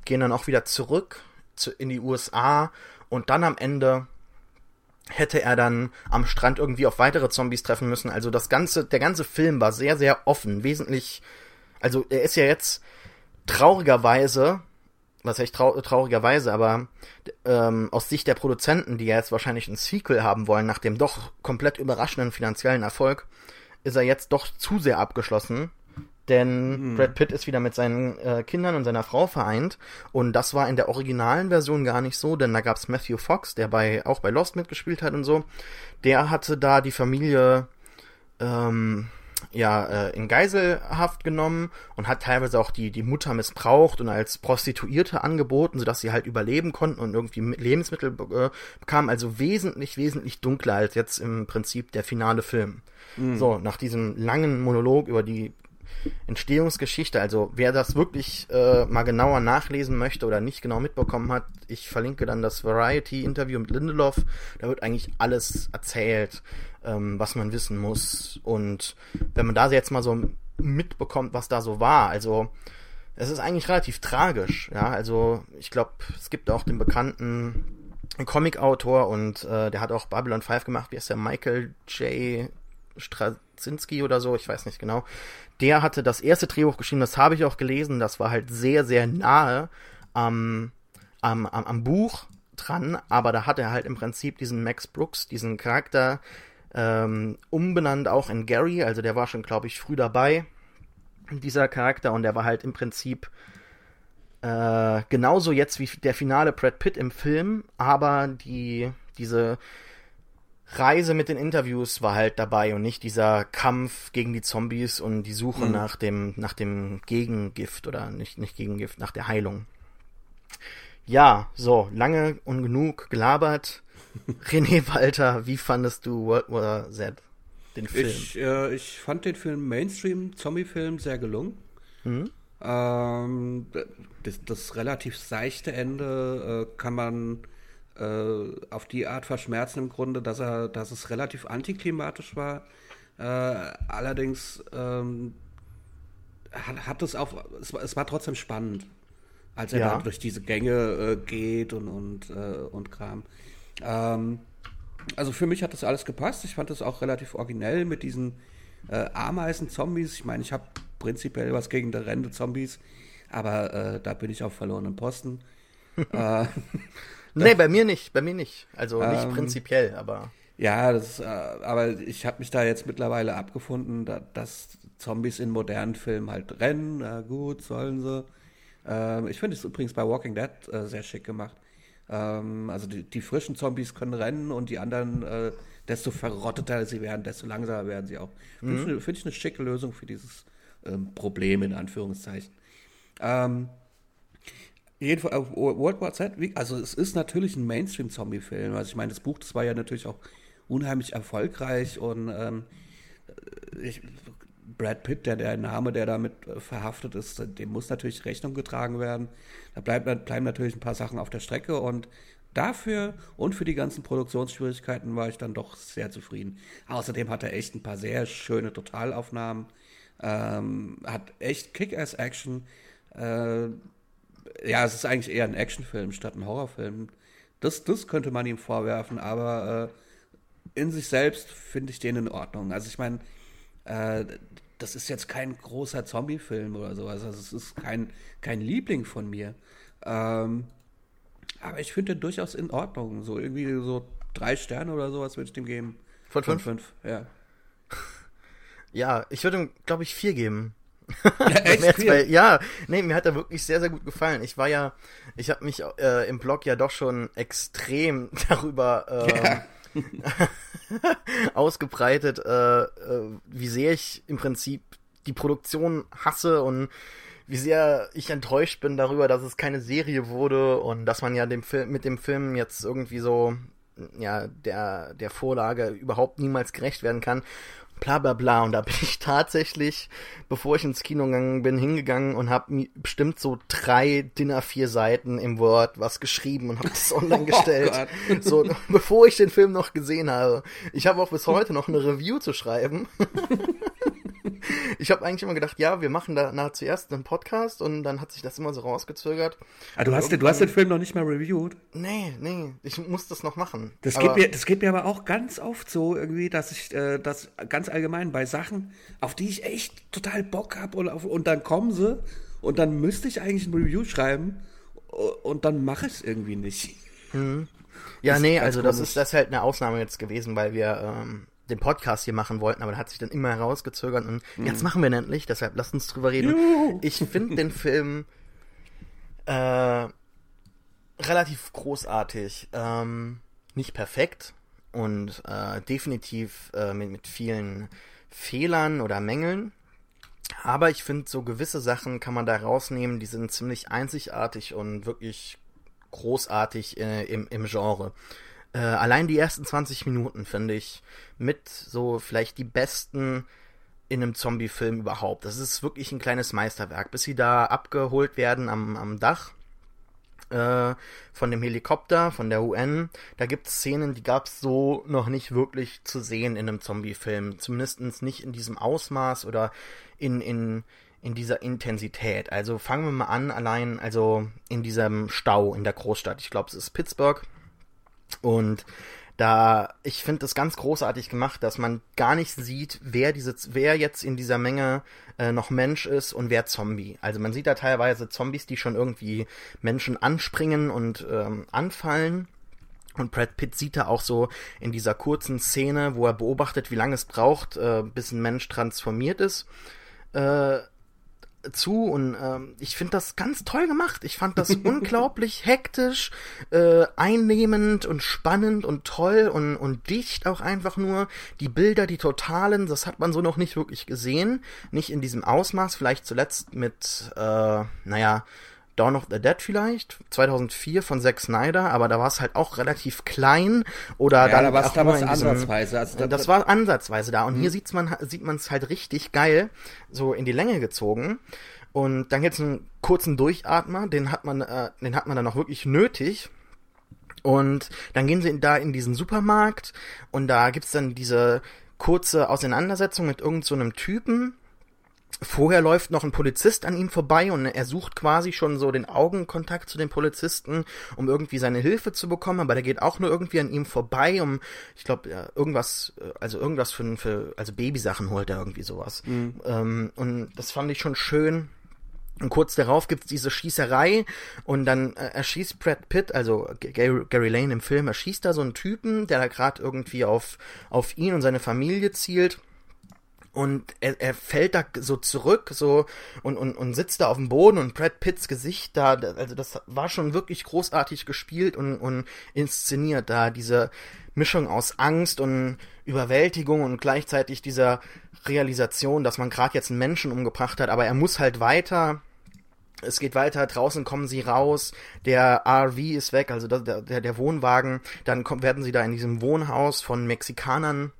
gehen dann auch wieder zurück zu, in die USA und dann am Ende hätte er dann am Strand irgendwie auf weitere Zombies treffen müssen. Also das ganze, der ganze Film war sehr, sehr offen, wesentlich, also er ist ja jetzt traurigerweise, was heißt trau traurigerweise, aber ähm, aus Sicht der Produzenten, die ja jetzt wahrscheinlich ein Sequel haben wollen, nach dem doch komplett überraschenden finanziellen Erfolg, ist er jetzt doch zu sehr abgeschlossen denn mhm. Brad Pitt ist wieder mit seinen äh, Kindern und seiner Frau vereint und das war in der originalen Version gar nicht so, denn da gab es Matthew Fox, der bei auch bei Lost mitgespielt hat und so. Der hatte da die Familie ähm, ja äh, in Geiselhaft genommen und hat teilweise auch die die Mutter missbraucht und als Prostituierte angeboten, sodass sie halt überleben konnten und irgendwie Lebensmittel äh, bekamen. Also wesentlich wesentlich dunkler als jetzt im Prinzip der finale Film. Mhm. So nach diesem langen Monolog über die Entstehungsgeschichte. Also wer das wirklich äh, mal genauer nachlesen möchte oder nicht genau mitbekommen hat, ich verlinke dann das Variety-Interview mit Lindelof. Da wird eigentlich alles erzählt, ähm, was man wissen muss. Und wenn man da jetzt mal so mitbekommt, was da so war, also es ist eigentlich relativ tragisch. Ja, also ich glaube, es gibt auch den bekannten Comic-Autor und äh, der hat auch Babylon 5 gemacht. Wie ist der? Michael J. Straczynski oder so, ich weiß nicht genau der hatte das erste Drehbuch geschrieben, das habe ich auch gelesen, das war halt sehr, sehr nahe am, am, am, am Buch dran, aber da hat er halt im Prinzip diesen Max Brooks, diesen Charakter ähm, umbenannt auch in Gary, also der war schon, glaube ich, früh dabei, dieser Charakter, und der war halt im Prinzip äh, genauso jetzt wie der finale Brad Pitt im Film, aber die, diese Reise mit den Interviews war halt dabei und nicht dieser Kampf gegen die Zombies und die Suche mhm. nach dem nach dem Gegengift oder nicht nicht Gegengift nach der Heilung. Ja, so lange und genug gelabert. (laughs) René Walter, wie fandest du World War Z den Film? Ich, äh, ich fand den Film Mainstream Zombie-Film sehr gelungen. Mhm. Ähm, das, das, relativ seichte Ende äh, kann man auf die Art verschmerzen im Grunde, dass er, dass es relativ antiklimatisch war. Äh, allerdings ähm, hat, hat es auch, es, es, war trotzdem spannend, als er ja. da durch diese Gänge äh, geht und, und, äh, und Kram. Ähm, also für mich hat das alles gepasst. Ich fand das auch relativ originell mit diesen äh, Ameisen-Zombies. Ich meine, ich habe prinzipiell was gegen die Rende-Zombies, aber äh, da bin ich auf verlorenen Posten. (laughs) äh, Nee, bei mir nicht, bei mir nicht. Also nicht ähm, prinzipiell, aber. Ja, das, äh, aber ich habe mich da jetzt mittlerweile abgefunden, da, dass Zombies in modernen Filmen halt rennen. Na gut, sollen sie. Ähm, ich finde es übrigens bei Walking Dead äh, sehr schick gemacht. Ähm, also die, die, frischen Zombies können rennen und die anderen, äh, desto verrotteter sie werden, desto langsamer werden sie auch. Finde mhm. ich, find ich, eine schicke Lösung für dieses ähm, Problem in Anführungszeichen. Ähm, Jedenfalls, äh, World War Z, also es ist natürlich ein Mainstream-Zombie-Film. Also ich meine, das Buch, das war ja natürlich auch unheimlich erfolgreich und ähm, ich, Brad Pitt, der, der Name, der damit äh, verhaftet ist, dem muss natürlich Rechnung getragen werden. Da bleibt, bleiben natürlich ein paar Sachen auf der Strecke und dafür und für die ganzen Produktionsschwierigkeiten war ich dann doch sehr zufrieden. Außerdem hat er echt ein paar sehr schöne Totalaufnahmen, ähm, hat echt Kick-Ass-Action. Äh, ja, es ist eigentlich eher ein Actionfilm statt ein Horrorfilm. Das, das könnte man ihm vorwerfen, aber äh, in sich selbst finde ich den in Ordnung. Also ich meine, äh, das ist jetzt kein großer Zombie-Film oder sowas. Also es ist kein, kein Liebling von mir. Ähm, aber ich finde den durchaus in Ordnung. So irgendwie so drei Sterne oder sowas würde ich dem geben. Von fünf? Von fünf, ja. Ja, ich würde ihm, glaube ich, vier geben. (laughs) Ja, echt weil, ja, nee, mir hat er wirklich sehr, sehr gut gefallen. Ich war ja, ich habe mich äh, im Blog ja doch schon extrem (laughs) darüber äh, ja. (laughs) ausgebreitet, äh, äh, wie sehr ich im Prinzip die Produktion hasse und wie sehr ich enttäuscht bin darüber, dass es keine Serie wurde und dass man ja dem Film, mit dem Film jetzt irgendwie so ja der der Vorlage überhaupt niemals gerecht werden kann bla bla bla. Und da bin ich tatsächlich, bevor ich ins Kino gegangen bin, hingegangen und habe bestimmt so drei Dinner vier Seiten im Word was geschrieben und habe das (laughs) online oh gestellt. Oh so, bevor ich den Film noch gesehen habe. Ich habe auch bis heute noch eine Review zu schreiben. (laughs) ich habe eigentlich immer gedacht, ja, wir machen da na, zuerst einen Podcast und dann hat sich das immer so rausgezögert. Ah, du, hast, du hast den Film noch nicht mal reviewed? Nee, nee, ich muss das noch machen. Das, geht mir, das geht mir aber auch ganz oft so irgendwie, dass ich äh, das ganz allgemein bei Sachen, auf die ich echt total Bock habe und, und dann kommen sie und dann müsste ich eigentlich ein Review schreiben und dann mache ich es irgendwie nicht. Mhm. Ja, das nee, also das ist das ist halt eine Ausnahme jetzt gewesen, weil wir ähm, den Podcast hier machen wollten, aber hat sich dann immer herausgezögert und mhm. jetzt machen wir ihn endlich, deshalb lasst uns drüber reden. Juhu. Ich finde den (laughs) Film äh, relativ großartig, ähm, nicht perfekt und äh, definitiv äh, mit, mit vielen Fehlern oder Mängeln. Aber ich finde, so gewisse Sachen kann man da rausnehmen, die sind ziemlich einzigartig und wirklich großartig äh, im, im Genre. Äh, allein die ersten 20 Minuten finde ich mit so vielleicht die besten in einem Zombie-Film überhaupt. Das ist wirklich ein kleines Meisterwerk. Bis sie da abgeholt werden am, am Dach äh, von dem Helikopter, von der UN, da gibt es Szenen, die gab es so noch nicht wirklich zu sehen in einem Zombie-Film. Zumindest nicht in diesem Ausmaß oder in, in, in dieser Intensität. Also fangen wir mal an, allein, also in diesem Stau in der Großstadt. Ich glaube, es ist Pittsburgh. Und da, ich finde das ganz großartig gemacht, dass man gar nicht sieht, wer diese, wer jetzt in dieser Menge äh, noch Mensch ist und wer Zombie. Also man sieht da teilweise Zombies, die schon irgendwie Menschen anspringen und ähm, anfallen. Und Brad Pitt sieht da auch so in dieser kurzen Szene, wo er beobachtet, wie lange es braucht, äh, bis ein Mensch transformiert ist, äh, zu und ähm, ich finde das ganz toll gemacht. Ich fand das (laughs) unglaublich hektisch, äh, einnehmend und spannend und toll und, und dicht auch einfach nur. Die Bilder, die totalen, das hat man so noch nicht wirklich gesehen. Nicht in diesem Ausmaß, vielleicht zuletzt mit, äh, naja, Dawn of the Dead vielleicht, 2004 von Zack Snyder, aber da war es halt auch relativ klein oder ja, da war's, da war's ansatzweise. Also da, das war ansatzweise da und hier mhm. sieht's man sieht man es halt richtig geil so in die Länge gezogen und dann gibt's einen kurzen Durchatmer, den hat man äh, den hat man dann auch wirklich nötig. Und dann gehen sie da in diesen Supermarkt und da gibt's dann diese kurze Auseinandersetzung mit irgendeinem so Typen, Vorher läuft noch ein Polizist an ihm vorbei und er sucht quasi schon so den Augenkontakt zu dem Polizisten, um irgendwie seine Hilfe zu bekommen, aber der geht auch nur irgendwie an ihm vorbei, um, ich glaube, ja, irgendwas, äh, also irgendwas für, für, also Babysachen holt er irgendwie sowas. Mhm. Ähm, und das fand ich schon schön. Und kurz darauf gibt's diese Schießerei und dann äh, erschießt Brad Pitt, also Gary, Gary Lane im Film, erschießt da so einen Typen, der da gerade irgendwie auf, auf ihn und seine Familie zielt und er, er fällt da so zurück so und, und, und sitzt da auf dem Boden und Brad Pitts Gesicht da, also das war schon wirklich großartig gespielt und, und inszeniert da, diese Mischung aus Angst und Überwältigung und gleichzeitig dieser Realisation, dass man gerade jetzt einen Menschen umgebracht hat, aber er muss halt weiter. Es geht weiter, draußen kommen sie raus, der RV ist weg, also der, der, der Wohnwagen, dann kommt, werden sie da in diesem Wohnhaus von Mexikanern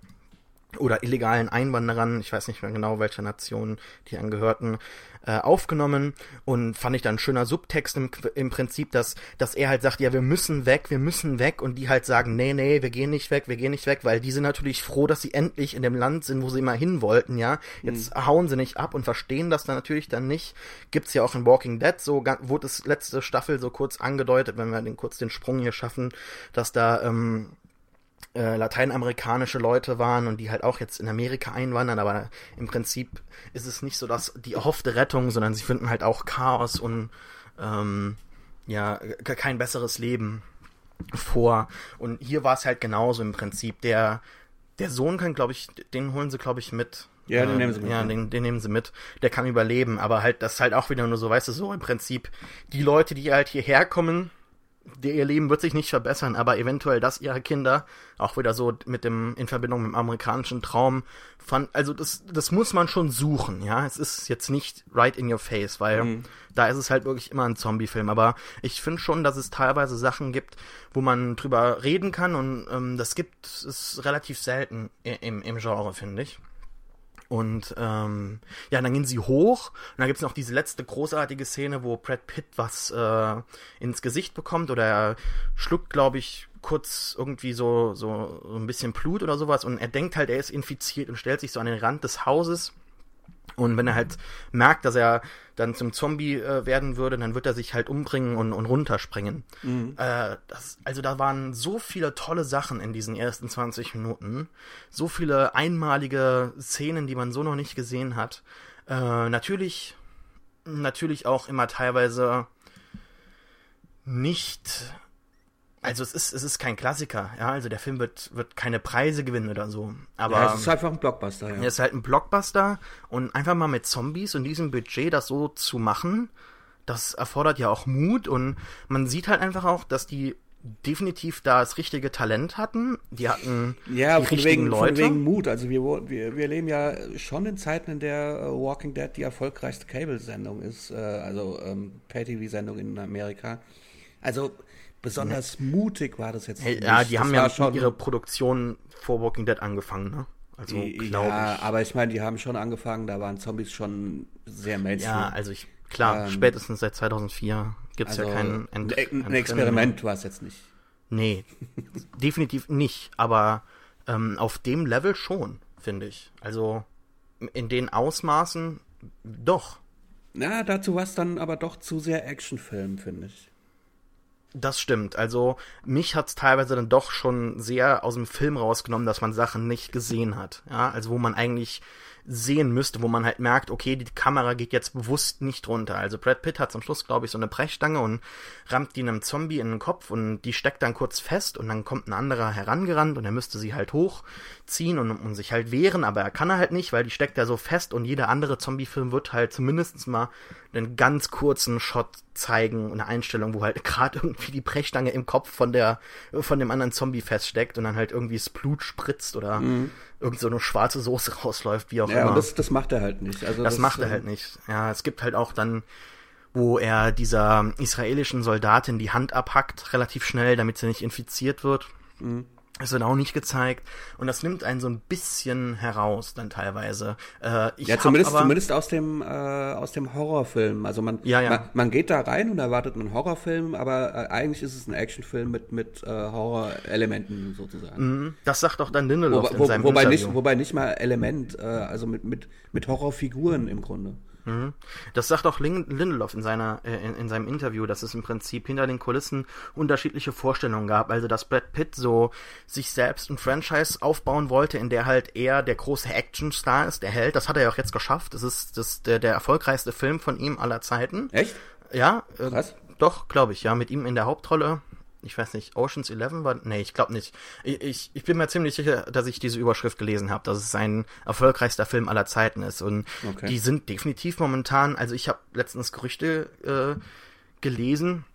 oder illegalen Einwanderern, ich weiß nicht mehr genau, welcher Nation die angehörten, äh, aufgenommen und fand ich dann ein schöner Subtext im, im Prinzip, dass, dass er halt sagt, ja, wir müssen weg, wir müssen weg und die halt sagen, nee, nee, wir gehen nicht weg, wir gehen nicht weg, weil die sind natürlich froh, dass sie endlich in dem Land sind, wo sie immer hin wollten, ja. Jetzt mhm. hauen sie nicht ab und verstehen das dann natürlich dann nicht. Gibt's ja auch in Walking Dead, so wurde es letzte Staffel so kurz angedeutet, wenn wir den kurz den Sprung hier schaffen, dass da ähm, äh, lateinamerikanische Leute waren und die halt auch jetzt in Amerika einwandern, aber im Prinzip ist es nicht so, dass die erhoffte Rettung, sondern sie finden halt auch Chaos und ähm, ja, kein besseres Leben vor. Und hier war es halt genauso im Prinzip. Der, der Sohn kann, glaube ich, den holen sie, glaube ich, mit. Ja, den nehmen sie mit. Ja, den, den nehmen sie mit. Der kann überleben, aber halt, das ist halt auch wieder nur so, weißt du, so im Prinzip die Leute, die halt hierher kommen, der, ihr Leben wird sich nicht verbessern, aber eventuell das ihrer Kinder, auch wieder so mit dem, in Verbindung mit dem amerikanischen Traum, fand, also das, das muss man schon suchen, ja. Es ist jetzt nicht right in your face, weil mhm. da ist es halt wirklich immer ein Zombie-Film. Aber ich finde schon, dass es teilweise Sachen gibt, wo man drüber reden kann und ähm, das gibt es relativ selten im, im Genre, finde ich. Und ähm, ja, dann gehen sie hoch und dann gibt's noch diese letzte großartige Szene, wo Brad Pitt was äh, ins Gesicht bekommt oder er schluckt, glaube ich, kurz irgendwie so, so, so ein bisschen Blut oder sowas und er denkt halt, er ist infiziert und stellt sich so an den Rand des Hauses und wenn er halt merkt, dass er dann zum Zombie äh, werden würde, dann wird er sich halt umbringen und, und runterspringen. Mhm. Äh, das, also da waren so viele tolle Sachen in diesen ersten 20 Minuten. So viele einmalige Szenen, die man so noch nicht gesehen hat. Äh, natürlich, natürlich auch immer teilweise nicht also es ist, es ist kein Klassiker, ja, also der Film wird, wird keine Preise gewinnen oder so. Aber ja, es ist einfach ein Blockbuster, ja. Es ist halt ein Blockbuster und einfach mal mit Zombies und diesem Budget das so zu machen, das erfordert ja auch Mut und man sieht halt einfach auch, dass die definitiv da das richtige Talent hatten. Die hatten ja, die von richtigen wegen, Leute. Von wegen Mut. Also wir, wir, wir leben ja schon in Zeiten, in der uh, Walking Dead die erfolgreichste Cable-Sendung ist, äh, also ähm, Pay-TV-Sendung in Amerika. Also besonders ja. mutig war das jetzt. Hey, ja, die das haben ja schon ihre Produktion vor Walking Dead angefangen, ne? Also glaube ja, ich. aber ich meine, die haben schon angefangen, da waren Zombies schon sehr Mainstream. Ja, also ich, klar, ähm, spätestens seit 2004 gibt es also ja keinen Ent Ein, ein Experiment war es jetzt nicht. Nee, definitiv nicht, aber ähm, auf dem Level schon, finde ich. Also in den Ausmaßen doch. Na, dazu war es dann aber doch zu sehr Actionfilm, finde ich. Das stimmt. Also mich hat's teilweise dann doch schon sehr aus dem Film rausgenommen, dass man Sachen nicht gesehen hat. Ja, also wo man eigentlich sehen müsste, wo man halt merkt, okay, die Kamera geht jetzt bewusst nicht runter. Also Brad Pitt hat zum Schluss, glaube ich, so eine Brechstange und rammt die einem Zombie in den Kopf und die steckt dann kurz fest und dann kommt ein anderer herangerannt und er müsste sie halt hochziehen und, und sich halt wehren, aber er kann er halt nicht, weil die steckt ja so fest und jeder andere Zombie-Film wird halt zumindest mal einen ganz kurzen Shot zeigen, eine Einstellung, wo halt (laughs) gerade irgendwie die Brechstange im Kopf von der, von dem anderen Zombie feststeckt und dann halt irgendwie das Blut spritzt oder mhm irgend so eine schwarze Soße (laughs) rausläuft, wie auch ja, immer. Ja, das, das macht er halt nicht. Also das, das macht er halt nicht. Ja, es gibt halt auch dann, wo er dieser israelischen Soldatin die Hand abhackt, relativ schnell, damit sie nicht infiziert wird. Mhm. Das wird auch nicht gezeigt. Und das nimmt einen so ein bisschen heraus dann teilweise. Äh, ja, zumindest, aber, zumindest aus dem, äh, aus dem Horrorfilm. Also man, ja, ja. Man, man, geht da rein und erwartet einen Horrorfilm, aber äh, eigentlich ist es ein Actionfilm mit, mit äh, Horrorelementen sozusagen. Mhm. Das sagt auch dann Lindelof wo, wo, in seinem wobei Interview. Nicht, wobei nicht mal Element, äh, also mit, mit, mit Horrorfiguren im Grunde. Mhm. Das sagt auch Lindelof in, seiner, äh, in, in, seinem Interview, dass es im Prinzip hinter den Kulissen unterschiedliche Vorstellungen gab. Also, dass Brad Pitt so sich selbst ein Franchise aufbauen wollte, in der halt er der große Actionstar ist, der Held. Das hat er ja auch jetzt geschafft. Das ist das, der, der erfolgreichste Film von ihm aller Zeiten. Echt? Ja. Äh, Krass. Doch, glaube ich, ja. Mit ihm in der Hauptrolle ich weiß nicht, Oceans 11 war, nee, ich glaube nicht. Ich, ich, ich bin mir ziemlich sicher, dass ich diese Überschrift gelesen habe, dass es sein erfolgreichster Film aller Zeiten ist. Und okay. die sind definitiv momentan, also ich habe letztens Gerüchte äh, gelesen,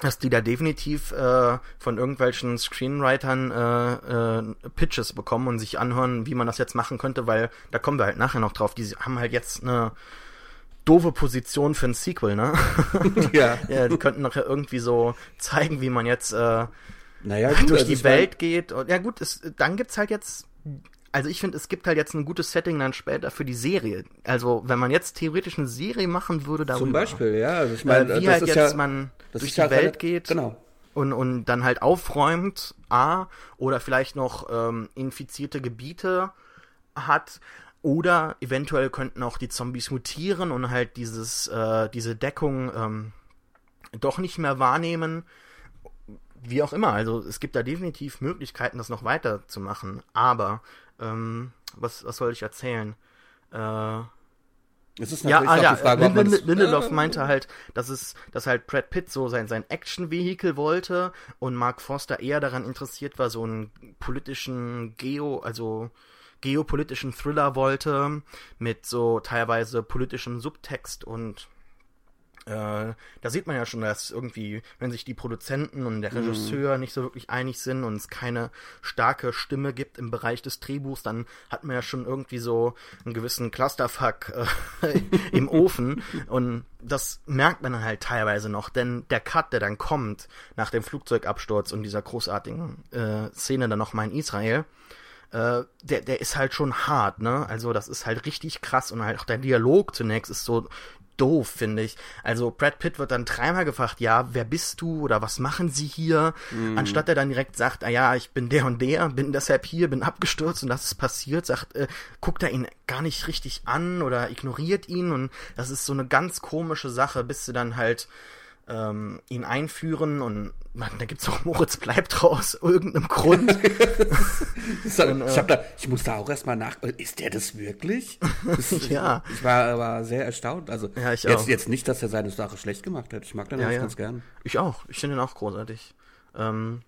dass die da definitiv äh, von irgendwelchen Screenwritern äh, äh, Pitches bekommen und sich anhören, wie man das jetzt machen könnte, weil da kommen wir halt nachher noch drauf. Die haben halt jetzt eine doofe Position für ein Sequel, ne? (laughs) ja. (laughs) ja. Die könnten noch irgendwie so zeigen, wie man jetzt äh, naja, gut, durch also die Welt geht. Und, ja gut, es, dann gibt's halt jetzt also ich finde, es gibt halt jetzt ein gutes Setting dann später für die Serie. Also wenn man jetzt theoretisch eine Serie machen würde darüber. Zum Beispiel, ja. Also ich meine, wie halt jetzt ja, man durch die ja Welt geht. Genau. Und, und dann halt aufräumt, A, oder vielleicht noch ähm, infizierte Gebiete hat. Oder eventuell könnten auch die Zombies mutieren und halt dieses, äh, diese Deckung ähm, doch nicht mehr wahrnehmen wie auch immer, also es gibt da definitiv Möglichkeiten, das noch weiter zu machen. Aber ähm, was, was soll ich erzählen? Äh, es ist natürlich ja, ah, ja, die Frage, Lind, Lind, Lindelof meinte halt, dass es, dass halt Brad Pitt so sein, sein Action-Vehikel wollte und Mark Foster eher daran interessiert war, so einen politischen Geo, also geopolitischen Thriller wollte, mit so teilweise politischem Subtext und äh, da sieht man ja schon, dass irgendwie, wenn sich die Produzenten und der mhm. Regisseur mm. nicht so wirklich einig sind und es keine starke Stimme gibt im Bereich des Drehbuchs, dann hat man ja schon irgendwie so einen gewissen Clusterfuck äh, (laughs) im Ofen. Und das merkt man dann halt teilweise noch, denn der Cut, der dann kommt nach dem Flugzeugabsturz und dieser großartigen äh, Szene dann nochmal in Israel, äh, der, der ist halt schon hart, ne? Also das ist halt richtig krass und halt auch der Dialog zunächst ist so doof, finde ich. Also Brad Pitt wird dann dreimal gefragt, ja, wer bist du oder was machen sie hier? Mm. Anstatt er dann direkt sagt, ah ja, ich bin der und der, bin deshalb hier, bin abgestürzt und das ist passiert, sagt, äh, guckt er ihn gar nicht richtig an oder ignoriert ihn und das ist so eine ganz komische Sache, bis sie dann halt ähm, ihn einführen und man, da gibt's auch Moritz bleibt raus, (laughs) irgendeinem Grund. (laughs) und, äh, ich, hab da, ich muss da auch erstmal nach. Ist der das wirklich? Das, (laughs) ja. Ich war, war sehr erstaunt. Also ja, ich jetzt, auch. jetzt nicht, dass er seine Sache schlecht gemacht hat. Ich mag den ja, ja. ganz gern. Ich auch. Ich finde ihn auch großartig. Ähm,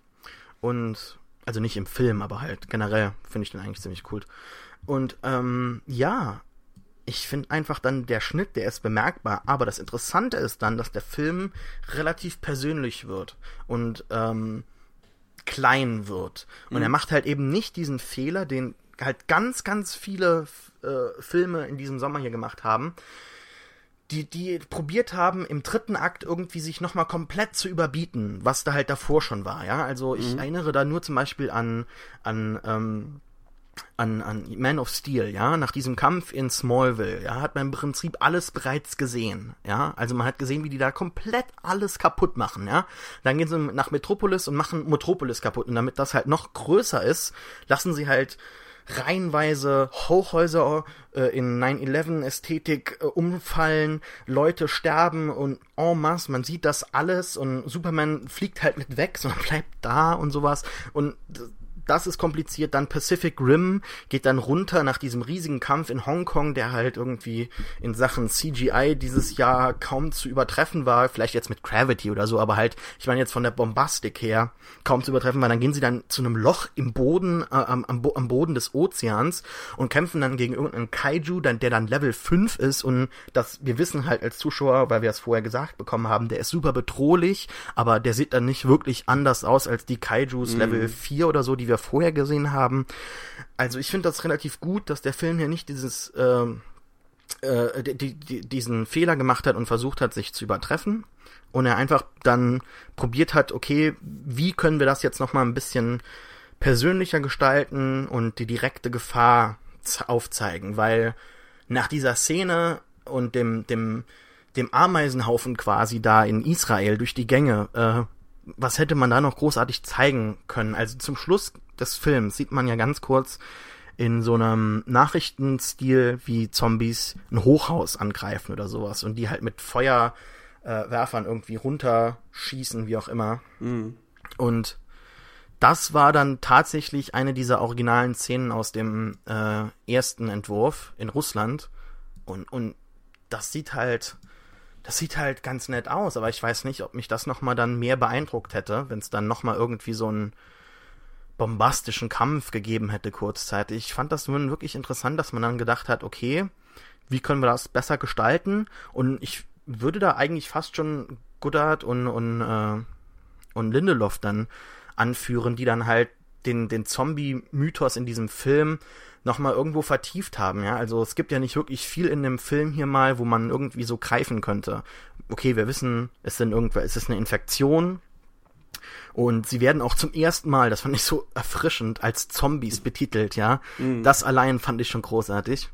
und also nicht im Film, aber halt generell finde ich den eigentlich ziemlich cool. Und ähm, ja, ich finde einfach dann der Schnitt, der ist bemerkbar, aber das Interessante ist dann, dass der Film relativ persönlich wird und ähm, klein wird. Und mhm. er macht halt eben nicht diesen Fehler, den halt ganz, ganz viele äh, Filme in diesem Sommer hier gemacht haben, die, die probiert haben, im dritten Akt irgendwie sich nochmal komplett zu überbieten, was da halt davor schon war, ja. Also ich mhm. erinnere da nur zum Beispiel an, an ähm, an, an Man of Steel, ja, nach diesem Kampf in Smallville, ja, hat man im Prinzip alles bereits gesehen, ja, also man hat gesehen, wie die da komplett alles kaputt machen, ja, dann gehen sie nach Metropolis und machen Metropolis kaputt. Und damit das halt noch größer ist, lassen sie halt reihenweise Hochhäuser äh, in 9-11-Ästhetik äh, umfallen, Leute sterben und en masse, man sieht das alles und Superman fliegt halt nicht weg, sondern (laughs) bleibt da und sowas. Und das ist kompliziert. Dann Pacific Rim geht dann runter nach diesem riesigen Kampf in Hongkong, der halt irgendwie in Sachen CGI dieses Jahr kaum zu übertreffen war. Vielleicht jetzt mit Gravity oder so, aber halt, ich meine jetzt von der Bombastik her kaum zu übertreffen war. Dann gehen sie dann zu einem Loch im Boden, äh, am, am, am Boden des Ozeans und kämpfen dann gegen irgendeinen Kaiju, dann, der dann Level 5 ist und das, wir wissen halt als Zuschauer, weil wir es vorher gesagt bekommen haben, der ist super bedrohlich, aber der sieht dann nicht wirklich anders aus als die Kaijus mm. Level 4 oder so, die wir wir vorher gesehen haben. Also ich finde das relativ gut, dass der Film hier nicht dieses äh, äh, die, die, diesen Fehler gemacht hat und versucht hat, sich zu übertreffen. Und er einfach dann probiert hat, okay, wie können wir das jetzt nochmal ein bisschen persönlicher gestalten und die direkte Gefahr aufzeigen, weil nach dieser Szene und dem, dem, dem Ameisenhaufen quasi da in Israel durch die Gänge, äh, was hätte man da noch großartig zeigen können? Also zum Schluss des Films sieht man ja ganz kurz in so einem Nachrichtenstil wie Zombies ein Hochhaus angreifen oder sowas und die halt mit Feuerwerfern äh, irgendwie runterschießen, wie auch immer. Mhm. Und das war dann tatsächlich eine dieser originalen Szenen aus dem äh, ersten Entwurf in Russland. Und, und das sieht halt, das sieht halt ganz nett aus, aber ich weiß nicht, ob mich das nochmal dann mehr beeindruckt hätte, wenn es dann nochmal irgendwie so ein bombastischen Kampf gegeben hätte kurzzeitig. Ich fand das nun wirklich interessant, dass man dann gedacht hat, okay, wie können wir das besser gestalten? Und ich würde da eigentlich fast schon Goddard und, und, äh, und Lindelof dann anführen, die dann halt den, den Zombie-Mythos in diesem Film nochmal irgendwo vertieft haben, ja. Also es gibt ja nicht wirklich viel in dem Film hier mal, wo man irgendwie so greifen könnte. Okay, wir wissen, es sind irgendwas, es ist eine Infektion. Und sie werden auch zum ersten Mal, das fand ich so erfrischend, als Zombies betitelt, ja. Mhm. Das allein fand ich schon großartig.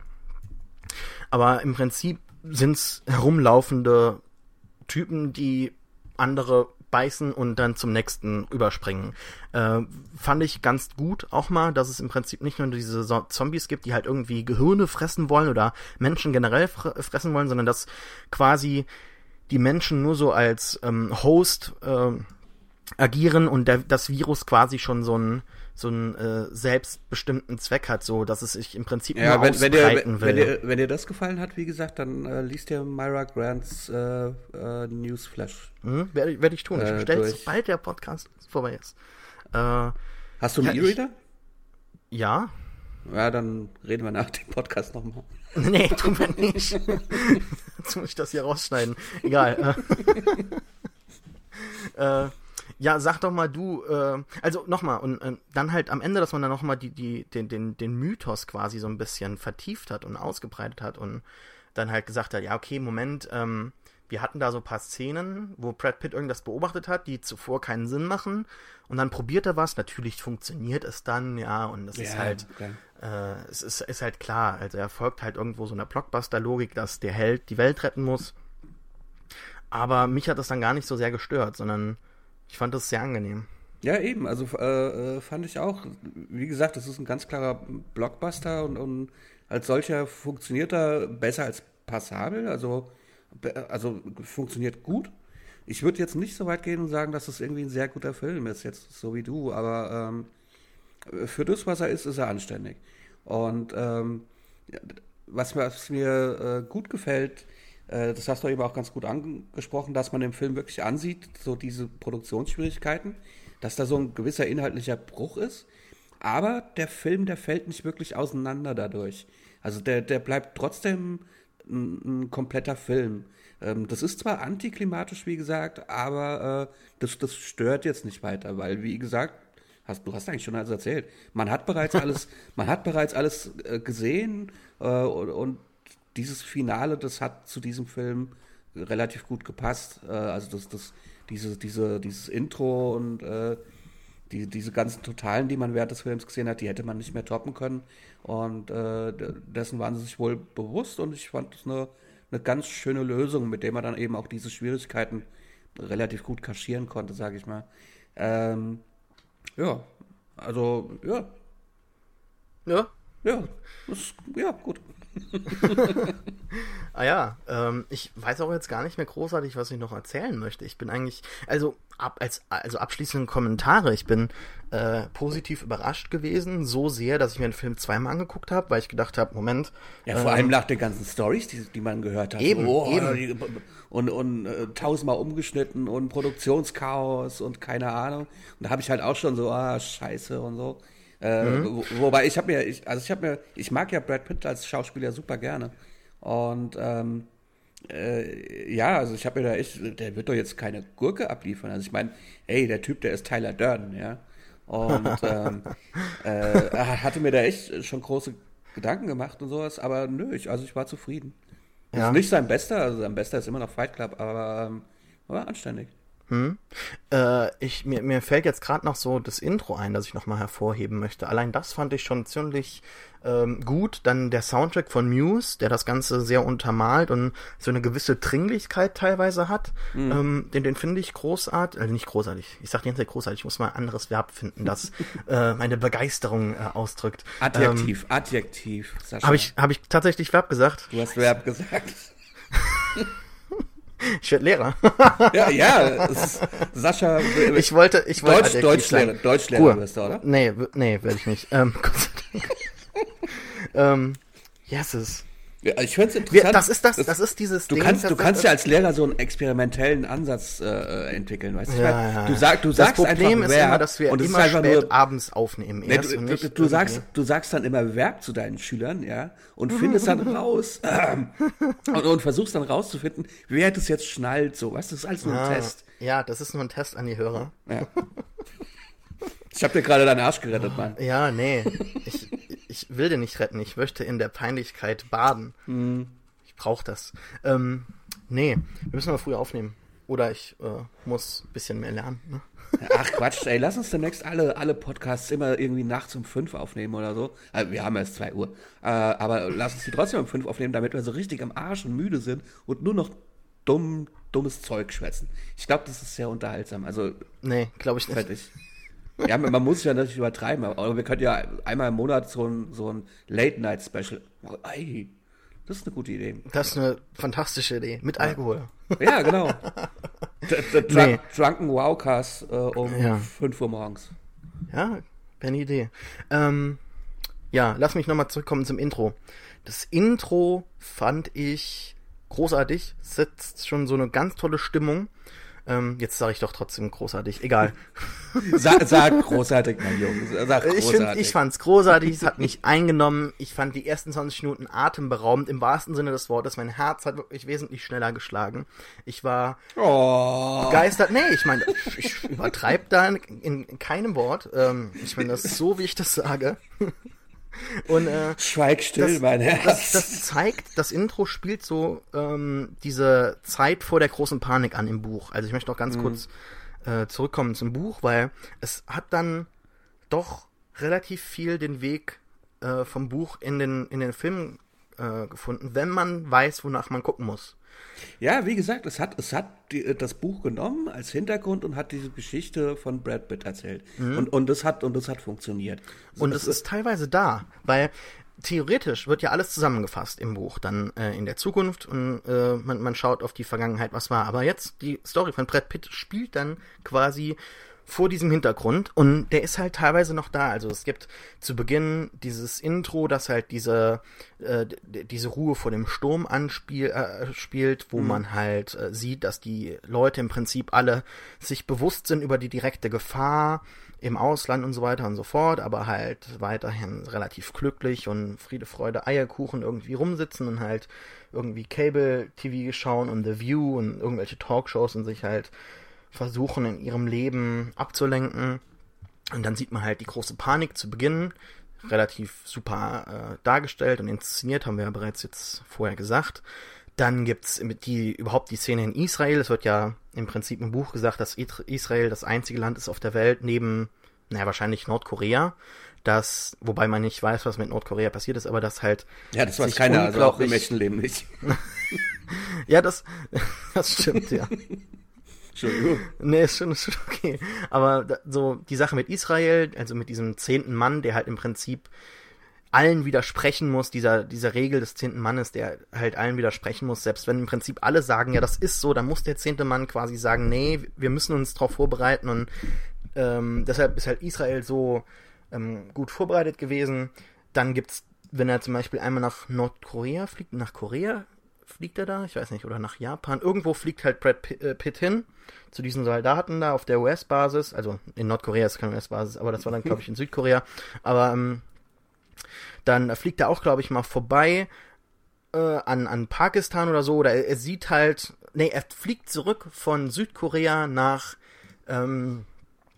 Aber im Prinzip sind's herumlaufende Typen, die andere beißen und dann zum nächsten überspringen. Äh, fand ich ganz gut auch mal, dass es im Prinzip nicht nur diese so Zombies gibt, die halt irgendwie Gehirne fressen wollen oder Menschen generell fr fressen wollen, sondern dass quasi die Menschen nur so als ähm, Host äh, agieren und der, das Virus quasi schon so ein so einen äh, selbstbestimmten Zweck hat, so dass es sich im Prinzip ja, nur wenn, wenn dir, will. Wenn dir, wenn dir das gefallen hat, wie gesagt, dann äh, liest dir Myra Grants äh, äh, Newsflash. Hm, Werde werd ich tun. Ich äh, bestelle sobald der Podcast vorbei ist. Äh, Hast du einen E-Reader? Ja. Ja, dann reden wir nach dem Podcast nochmal. (laughs) Nee, tun wir nicht. (laughs) Jetzt muss ich das hier rausschneiden. Egal. (laughs) äh, ja, sag doch mal du, äh, also nochmal, und äh, dann halt am Ende, dass man dann nochmal die, die, den, den, den Mythos quasi so ein bisschen vertieft hat und ausgebreitet hat und dann halt gesagt hat, ja, okay, Moment, ähm, wir hatten da so ein paar Szenen, wo Brad Pitt irgendwas beobachtet hat, die zuvor keinen Sinn machen. Und dann probiert er was. Natürlich funktioniert es dann, ja. Und es ja, ist halt, okay. äh, es ist, ist halt klar. Also er folgt halt irgendwo so einer Blockbuster-Logik, dass der Held die Welt retten muss. Aber mich hat das dann gar nicht so sehr gestört, sondern ich fand das sehr angenehm. Ja, eben. Also äh, äh, fand ich auch. Wie gesagt, das ist ein ganz klarer Blockbuster und, und als solcher funktioniert er besser als passabel. Also, also funktioniert gut. Ich würde jetzt nicht so weit gehen und sagen, dass es das irgendwie ein sehr guter Film ist, jetzt so wie du, aber ähm, für das, was er ist, ist er anständig. Und ähm, was, was, mir äh, gut gefällt, äh, das hast du eben auch ganz gut angesprochen, dass man im Film wirklich ansieht, so diese Produktionsschwierigkeiten, dass da so ein gewisser inhaltlicher Bruch ist. Aber der Film, der fällt nicht wirklich auseinander dadurch. Also der, der bleibt trotzdem ein, ein kompletter Film. Ähm, das ist zwar antiklimatisch, wie gesagt, aber äh, das, das stört jetzt nicht weiter, weil, wie gesagt, hast, du hast eigentlich schon alles erzählt. Man hat bereits (laughs) alles, man hat bereits alles äh, gesehen äh, und, und dieses Finale, das hat zu diesem Film relativ gut gepasst. Äh, also das, das, diese, diese, dieses Intro und äh, die, diese ganzen Totalen, die man während des Films gesehen hat, die hätte man nicht mehr toppen können. Und äh, dessen waren sie sich wohl bewusst und ich fand das eine, eine ganz schöne Lösung, mit der man dann eben auch diese Schwierigkeiten relativ gut kaschieren konnte, sage ich mal. Ähm, ja, also ja. Ja. Ja, das, ja, gut. (laughs) ah ja, ähm, ich weiß auch jetzt gar nicht mehr großartig, was ich noch erzählen möchte. Ich bin eigentlich, also ab, als also abschließende Kommentare, ich bin äh, positiv überrascht gewesen, so sehr, dass ich mir den Film zweimal angeguckt habe, weil ich gedacht habe, Moment. Ja, vor ähm, allem nach den ganzen Stories, die, die man gehört hat. Eben, oh, eben. Und, und äh, tausendmal umgeschnitten und Produktionschaos und keine Ahnung. Und da habe ich halt auch schon so, ah, scheiße und so. Äh, mhm. wo, wobei ich habe mir, ich, also ich habe mir, ich mag ja Brad Pitt als Schauspieler super gerne. Und ähm, äh, ja, also ich habe mir da echt, der wird doch jetzt keine Gurke abliefern. Also ich meine, ey, der Typ, der ist Tyler Durden, ja. Und (laughs) ähm, äh, hatte mir da echt schon große Gedanken gemacht und sowas, aber nö, ich, also ich war zufrieden. Ja. Ist nicht sein bester, also sein bester ist immer noch Fight Club, aber, ähm, aber anständig. Hm. Äh, ich, mir, mir fällt jetzt gerade noch so das Intro ein, das ich nochmal hervorheben möchte. Allein das fand ich schon ziemlich ähm, gut. Dann der Soundtrack von Muse, der das Ganze sehr untermalt und so eine gewisse Dringlichkeit teilweise hat. Mhm. Ähm, den den finde ich großartig. Äh, nicht großartig. Ich sag die ganze Zeit großartig. Ich muss mal ein anderes Verb finden, das (laughs) äh, meine Begeisterung äh, ausdrückt. Adjektiv, ähm, Adjektiv. Habe ich, hab ich tatsächlich Verb gesagt? Du hast Verb gesagt. (laughs) Ich werde Lehrer. ja, ja. Sascha. (laughs) Ich wollte, ich wollte Deutsch, Deutschlehrer, Deutschlehrer Ruhe. wirst du, oder? Nee, nee, werde ich nicht. Ähm, Gott sei Dank. ähm, yes, ja, ich finde es interessant. das ist das, das, das ist dieses du Ding, Kannst, du kannst ja als Lehrer so einen experimentellen Ansatz äh, entwickeln, weißt du? Ja, ja. Du, sag, du sagst einfach Problem ist immer, dass wir und immer spät nur, abends aufnehmen. Nee, du, du, du sagst, du sagst dann immer Verb zu deinen Schülern, ja, und (laughs) findest dann raus äh, (clears throat) und, und, versuchst dann rauszufinden, wer das jetzt schnallt, so, weißt du, das ist alles nur ein ah, Test. Ja, das ist nur ein Test an die Hörer. Ja. (laughs) Ich habe dir gerade deinen Arsch gerettet, Mann. Ja, nee. Ich, ich will den nicht retten. Ich möchte in der Peinlichkeit baden. Mhm. Ich brauche das. Ähm, nee, wir müssen mal früher aufnehmen. Oder ich äh, muss ein bisschen mehr lernen. Ne? Ach Quatsch, ey, lass uns demnächst alle, alle Podcasts immer irgendwie nachts um fünf aufnehmen oder so. Also, wir haben erst zwei Uhr. Äh, aber lass uns die trotzdem um fünf aufnehmen, damit wir so richtig am Arsch und müde sind und nur noch dumm, dummes Zeug schwätzen. Ich glaube, das ist sehr unterhaltsam. Also, nee, glaube ich nicht. Fertig. Ja, man muss ja natürlich übertreiben, aber wir können ja einmal im Monat so ein, so ein Late-Night-Special. Ey, das ist eine gute Idee. Das ist eine fantastische Idee. Mit Alkohol. Ja, genau. (laughs) Nee. Drunken Wowcast äh, um ja. 5 Uhr morgens. Ja, wäre eine Idee. Ähm, ja, lass mich nochmal zurückkommen zum Intro. Das Intro fand ich großartig, setzt schon so eine ganz tolle Stimmung. Ähm, jetzt sage ich doch trotzdem großartig. Egal. (laughs) sag, sag großartig, mein Junge. Sag großartig. Ich, find, ich fand's großartig. Es hat mich eingenommen. Ich fand die ersten 20 Minuten atemberaubend. Im wahrsten Sinne des Wortes. Mein Herz hat wirklich wesentlich schneller geschlagen. Ich war oh. begeistert. Nee, ich meine, ich übertreibe da in, in, keinem Wort. Ähm, ich meine das so, wie ich das sage. Und, äh, Schweig still, das, mein Herz. Das, das, zeigt, das Intro spielt so ähm, diese Zeit vor der großen Panik an im Buch. Also ich möchte noch ganz mhm. kurz äh, zurückkommen zum Buch, weil es hat dann doch relativ viel den Weg äh, vom Buch in den, in den Film äh, gefunden, wenn man weiß, wonach man gucken muss. Ja, wie gesagt, es hat, es hat die, äh, das Buch genommen als Hintergrund und hat diese Geschichte von Brad Pitt erzählt. Mhm. Und, und, das hat, und das hat funktioniert. Und es ist teilweise da, weil theoretisch wird ja alles zusammengefasst im Buch, dann äh, in der Zukunft und äh, man, man schaut auf die Vergangenheit, was war. Aber jetzt die Story von Brad Pitt spielt dann quasi vor diesem Hintergrund und der ist halt teilweise noch da. Also es gibt zu Beginn dieses Intro, das halt diese, äh, diese Ruhe vor dem Sturm anspielt, äh, spielt, wo mhm. man halt äh, sieht, dass die Leute im Prinzip alle sich bewusst sind über die direkte Gefahr im Ausland und so weiter und so fort, aber halt weiterhin relativ glücklich und Friede, Freude, Eierkuchen irgendwie rumsitzen und halt irgendwie Cable-TV schauen und The View und irgendwelche Talkshows und sich halt versuchen, in ihrem Leben abzulenken. Und dann sieht man halt die große Panik zu Beginn, relativ super äh, dargestellt und inszeniert, haben wir ja bereits jetzt vorher gesagt. Dann gibt's die, überhaupt die Szene in Israel. Es wird ja im Prinzip im Buch gesagt, dass Israel das einzige Land ist auf der Welt neben, naja, wahrscheinlich Nordkorea, das, wobei man nicht weiß, was mit Nordkorea passiert ist, aber das halt. Ja, das weiß keiner, also auch im Menschenleben nicht. (laughs) ja, das, (laughs) das stimmt, ja. (laughs) Entschuldigung. (laughs) Nee, ist schon, ist schon okay. Aber da, so die Sache mit Israel, also mit diesem zehnten Mann, der halt im Prinzip allen widersprechen muss, dieser, dieser Regel des zehnten Mannes, der halt allen widersprechen muss, selbst wenn im Prinzip alle sagen, ja, das ist so, dann muss der zehnte Mann quasi sagen, nee, wir müssen uns darauf vorbereiten und ähm, deshalb ist halt Israel so ähm, gut vorbereitet gewesen. Dann gibt's, wenn er zum Beispiel einmal nach Nordkorea fliegt, nach Korea fliegt er da, ich weiß nicht, oder nach Japan. Irgendwo fliegt halt Brad äh, Pitt hin zu diesen Soldaten da auf der US-Basis. Also in Nordkorea ist keine US-Basis, aber das war dann, glaube ich, in Südkorea. Aber ähm, dann fliegt er auch, glaube ich, mal vorbei äh, an, an Pakistan oder so. Oder er, er, sieht halt, nee, er fliegt zurück von Südkorea nach ähm,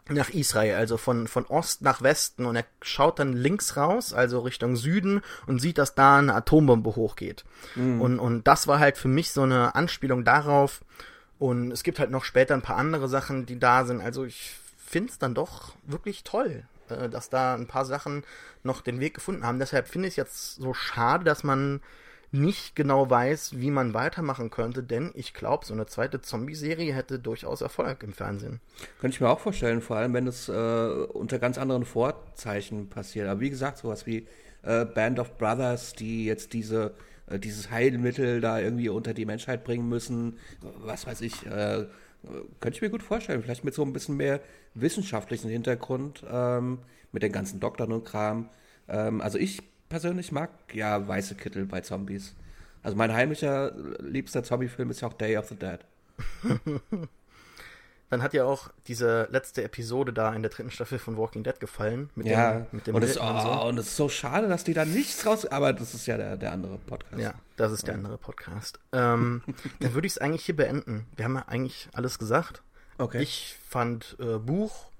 nach Israel, also von, von Ost nach Westen und er schaut dann links raus, also Richtung Süden und sieht, dass da eine Atombombe hochgeht. Mhm. Und, und das war halt für mich so eine Anspielung darauf und es gibt halt noch später ein paar andere Sachen, die da sind, also ich finde es dann doch wirklich toll, äh, dass da ein paar Sachen noch den Weg gefunden haben. Deshalb finde ich es jetzt so schade, dass man nicht genau weiß, wie man weitermachen könnte, denn ich glaube, so eine zweite Zombie-Serie hätte durchaus Erfolg im Fernsehen. Könnte ich mir auch vorstellen, vor allem wenn es äh, unter ganz anderen Vorzeichen passiert. Aber wie gesagt, sowas wie äh, Band of Brothers, die jetzt diese äh, dieses Heilmittel da irgendwie unter die Menschheit bringen müssen, was weiß ich, äh, könnte ich mir gut vorstellen. Vielleicht mit so ein bisschen mehr wissenschaftlichen Hintergrund, ähm, mit den ganzen Doktoren und Kram. Ähm, also ich persönlich mag ja weiße Kittel bei Zombies. Also mein heimlicher liebster Zombie-Film ist ja auch Day of the Dead. (laughs) Dann hat ja auch diese letzte Episode da in der dritten Staffel von Walking Dead gefallen. Mit ja, dem, mit dem und, es, oh, und, so. und es ist so schade, dass die da nichts raus. Aber das ist ja der, der andere Podcast. Ja, das ist der andere Podcast. Ähm, (laughs) dann würde ich es eigentlich hier beenden. Wir haben ja eigentlich alles gesagt. Okay. Ich fand äh, Buch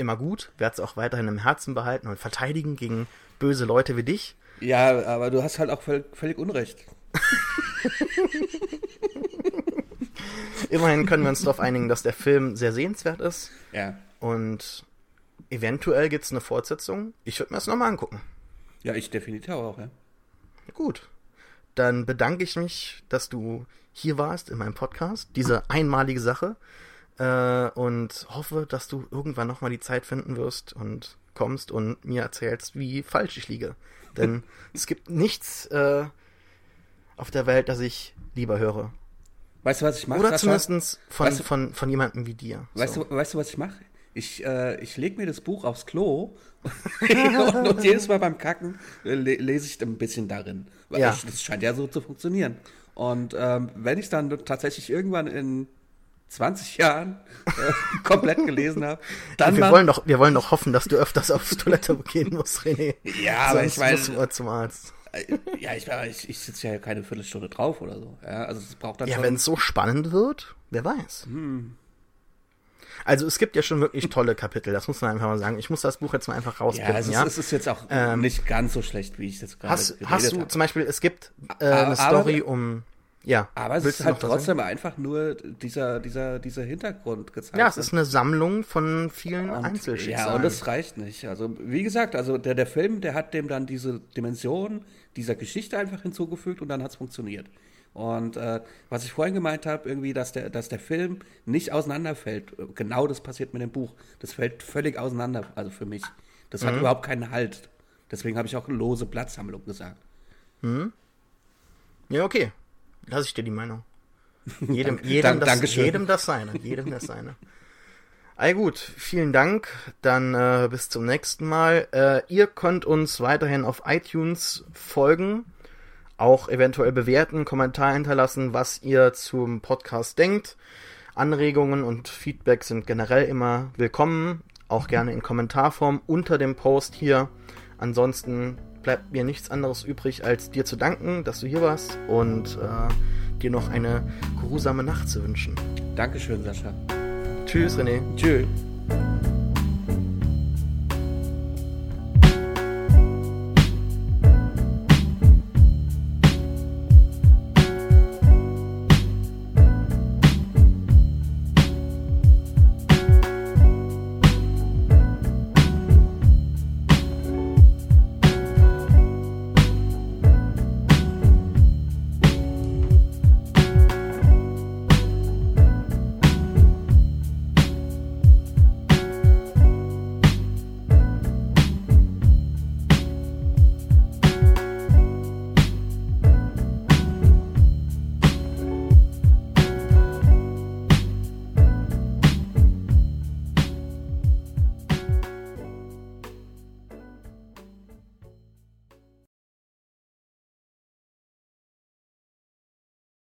immer gut, werde es auch weiterhin im Herzen behalten und verteidigen gegen böse Leute wie dich. Ja, aber du hast halt auch völlig, völlig Unrecht. (laughs) Immerhin können wir uns darauf einigen, dass der Film sehr sehenswert ist. Ja. Und eventuell gibt es eine Fortsetzung. Ich würde mir das nochmal angucken. Ja, ich definitiv auch, ja. Gut. Dann bedanke ich mich, dass du hier warst in meinem Podcast. Diese einmalige Sache. Äh, und hoffe, dass du irgendwann nochmal die Zeit finden wirst und kommst und mir erzählst, wie falsch ich liege. Denn (laughs) es gibt nichts äh, auf der Welt, das ich lieber höre. Weißt du, was ich mache? Oder zumindest von, weißt du, von, von jemandem wie dir. Weißt, so. du, weißt du, was ich mache? Ich, äh, ich lege mir das Buch aufs Klo und, (laughs) und, jedes Mal beim Kacken äh, le lese ich ein bisschen darin. Weil ja. ich, das scheint ja so zu funktionieren. Und ähm, wenn ich dann tatsächlich irgendwann in 20 Jahren äh, (laughs) komplett gelesen habe. Dann wir, wollen doch, wir wollen doch hoffen, dass du öfters aufs Toilette gehen musst, René. Ja, aber ich weiß. Musst du zum Arzt. Äh, ja, ich, ich, ich sitze ja keine Viertelstunde drauf oder so. Ja, also es braucht dann Ja, wenn es so spannend wird, wer weiß. Hm. Also es gibt ja schon wirklich tolle Kapitel, das muss man einfach mal sagen. Ich muss das Buch jetzt mal einfach rauspicken. Ja, es ist, ja? es ist jetzt auch ähm, nicht ganz so schlecht, wie ich das gerade hast, hast du hab. zum Beispiel, es gibt äh, eine Story um ja. Aber es ist halt trotzdem sagen? einfach nur dieser, dieser, dieser Hintergrund gezeigt. Ja, es ist eine Sammlung von vielen und, Einzelschicksalen. Ja, und das reicht nicht. Also, wie gesagt, also der, der Film, der hat dem dann diese Dimension dieser Geschichte einfach hinzugefügt und dann hat es funktioniert. Und äh, was ich vorhin gemeint habe, irgendwie, dass der, dass der Film nicht auseinanderfällt, genau das passiert mit dem Buch. Das fällt völlig auseinander, also für mich. Das mhm. hat überhaupt keinen Halt. Deswegen habe ich auch lose Blattsammlung gesagt. Mhm. Ja, okay. Lass ich dir die Meinung. (laughs) Jedem, jedem, das, jedem das seine. Jedem das seine. All gut, vielen Dank. Dann äh, bis zum nächsten Mal. Äh, ihr könnt uns weiterhin auf iTunes folgen, auch eventuell bewerten, Kommentar hinterlassen, was ihr zum Podcast denkt. Anregungen und Feedback sind generell immer willkommen, auch gerne in Kommentarform unter dem Post hier. Ansonsten bleibt mir nichts anderes übrig, als dir zu danken, dass du hier warst und äh, dir noch eine geruhsame Nacht zu wünschen. Dankeschön, Sascha. Tschüss, René. Tschüss.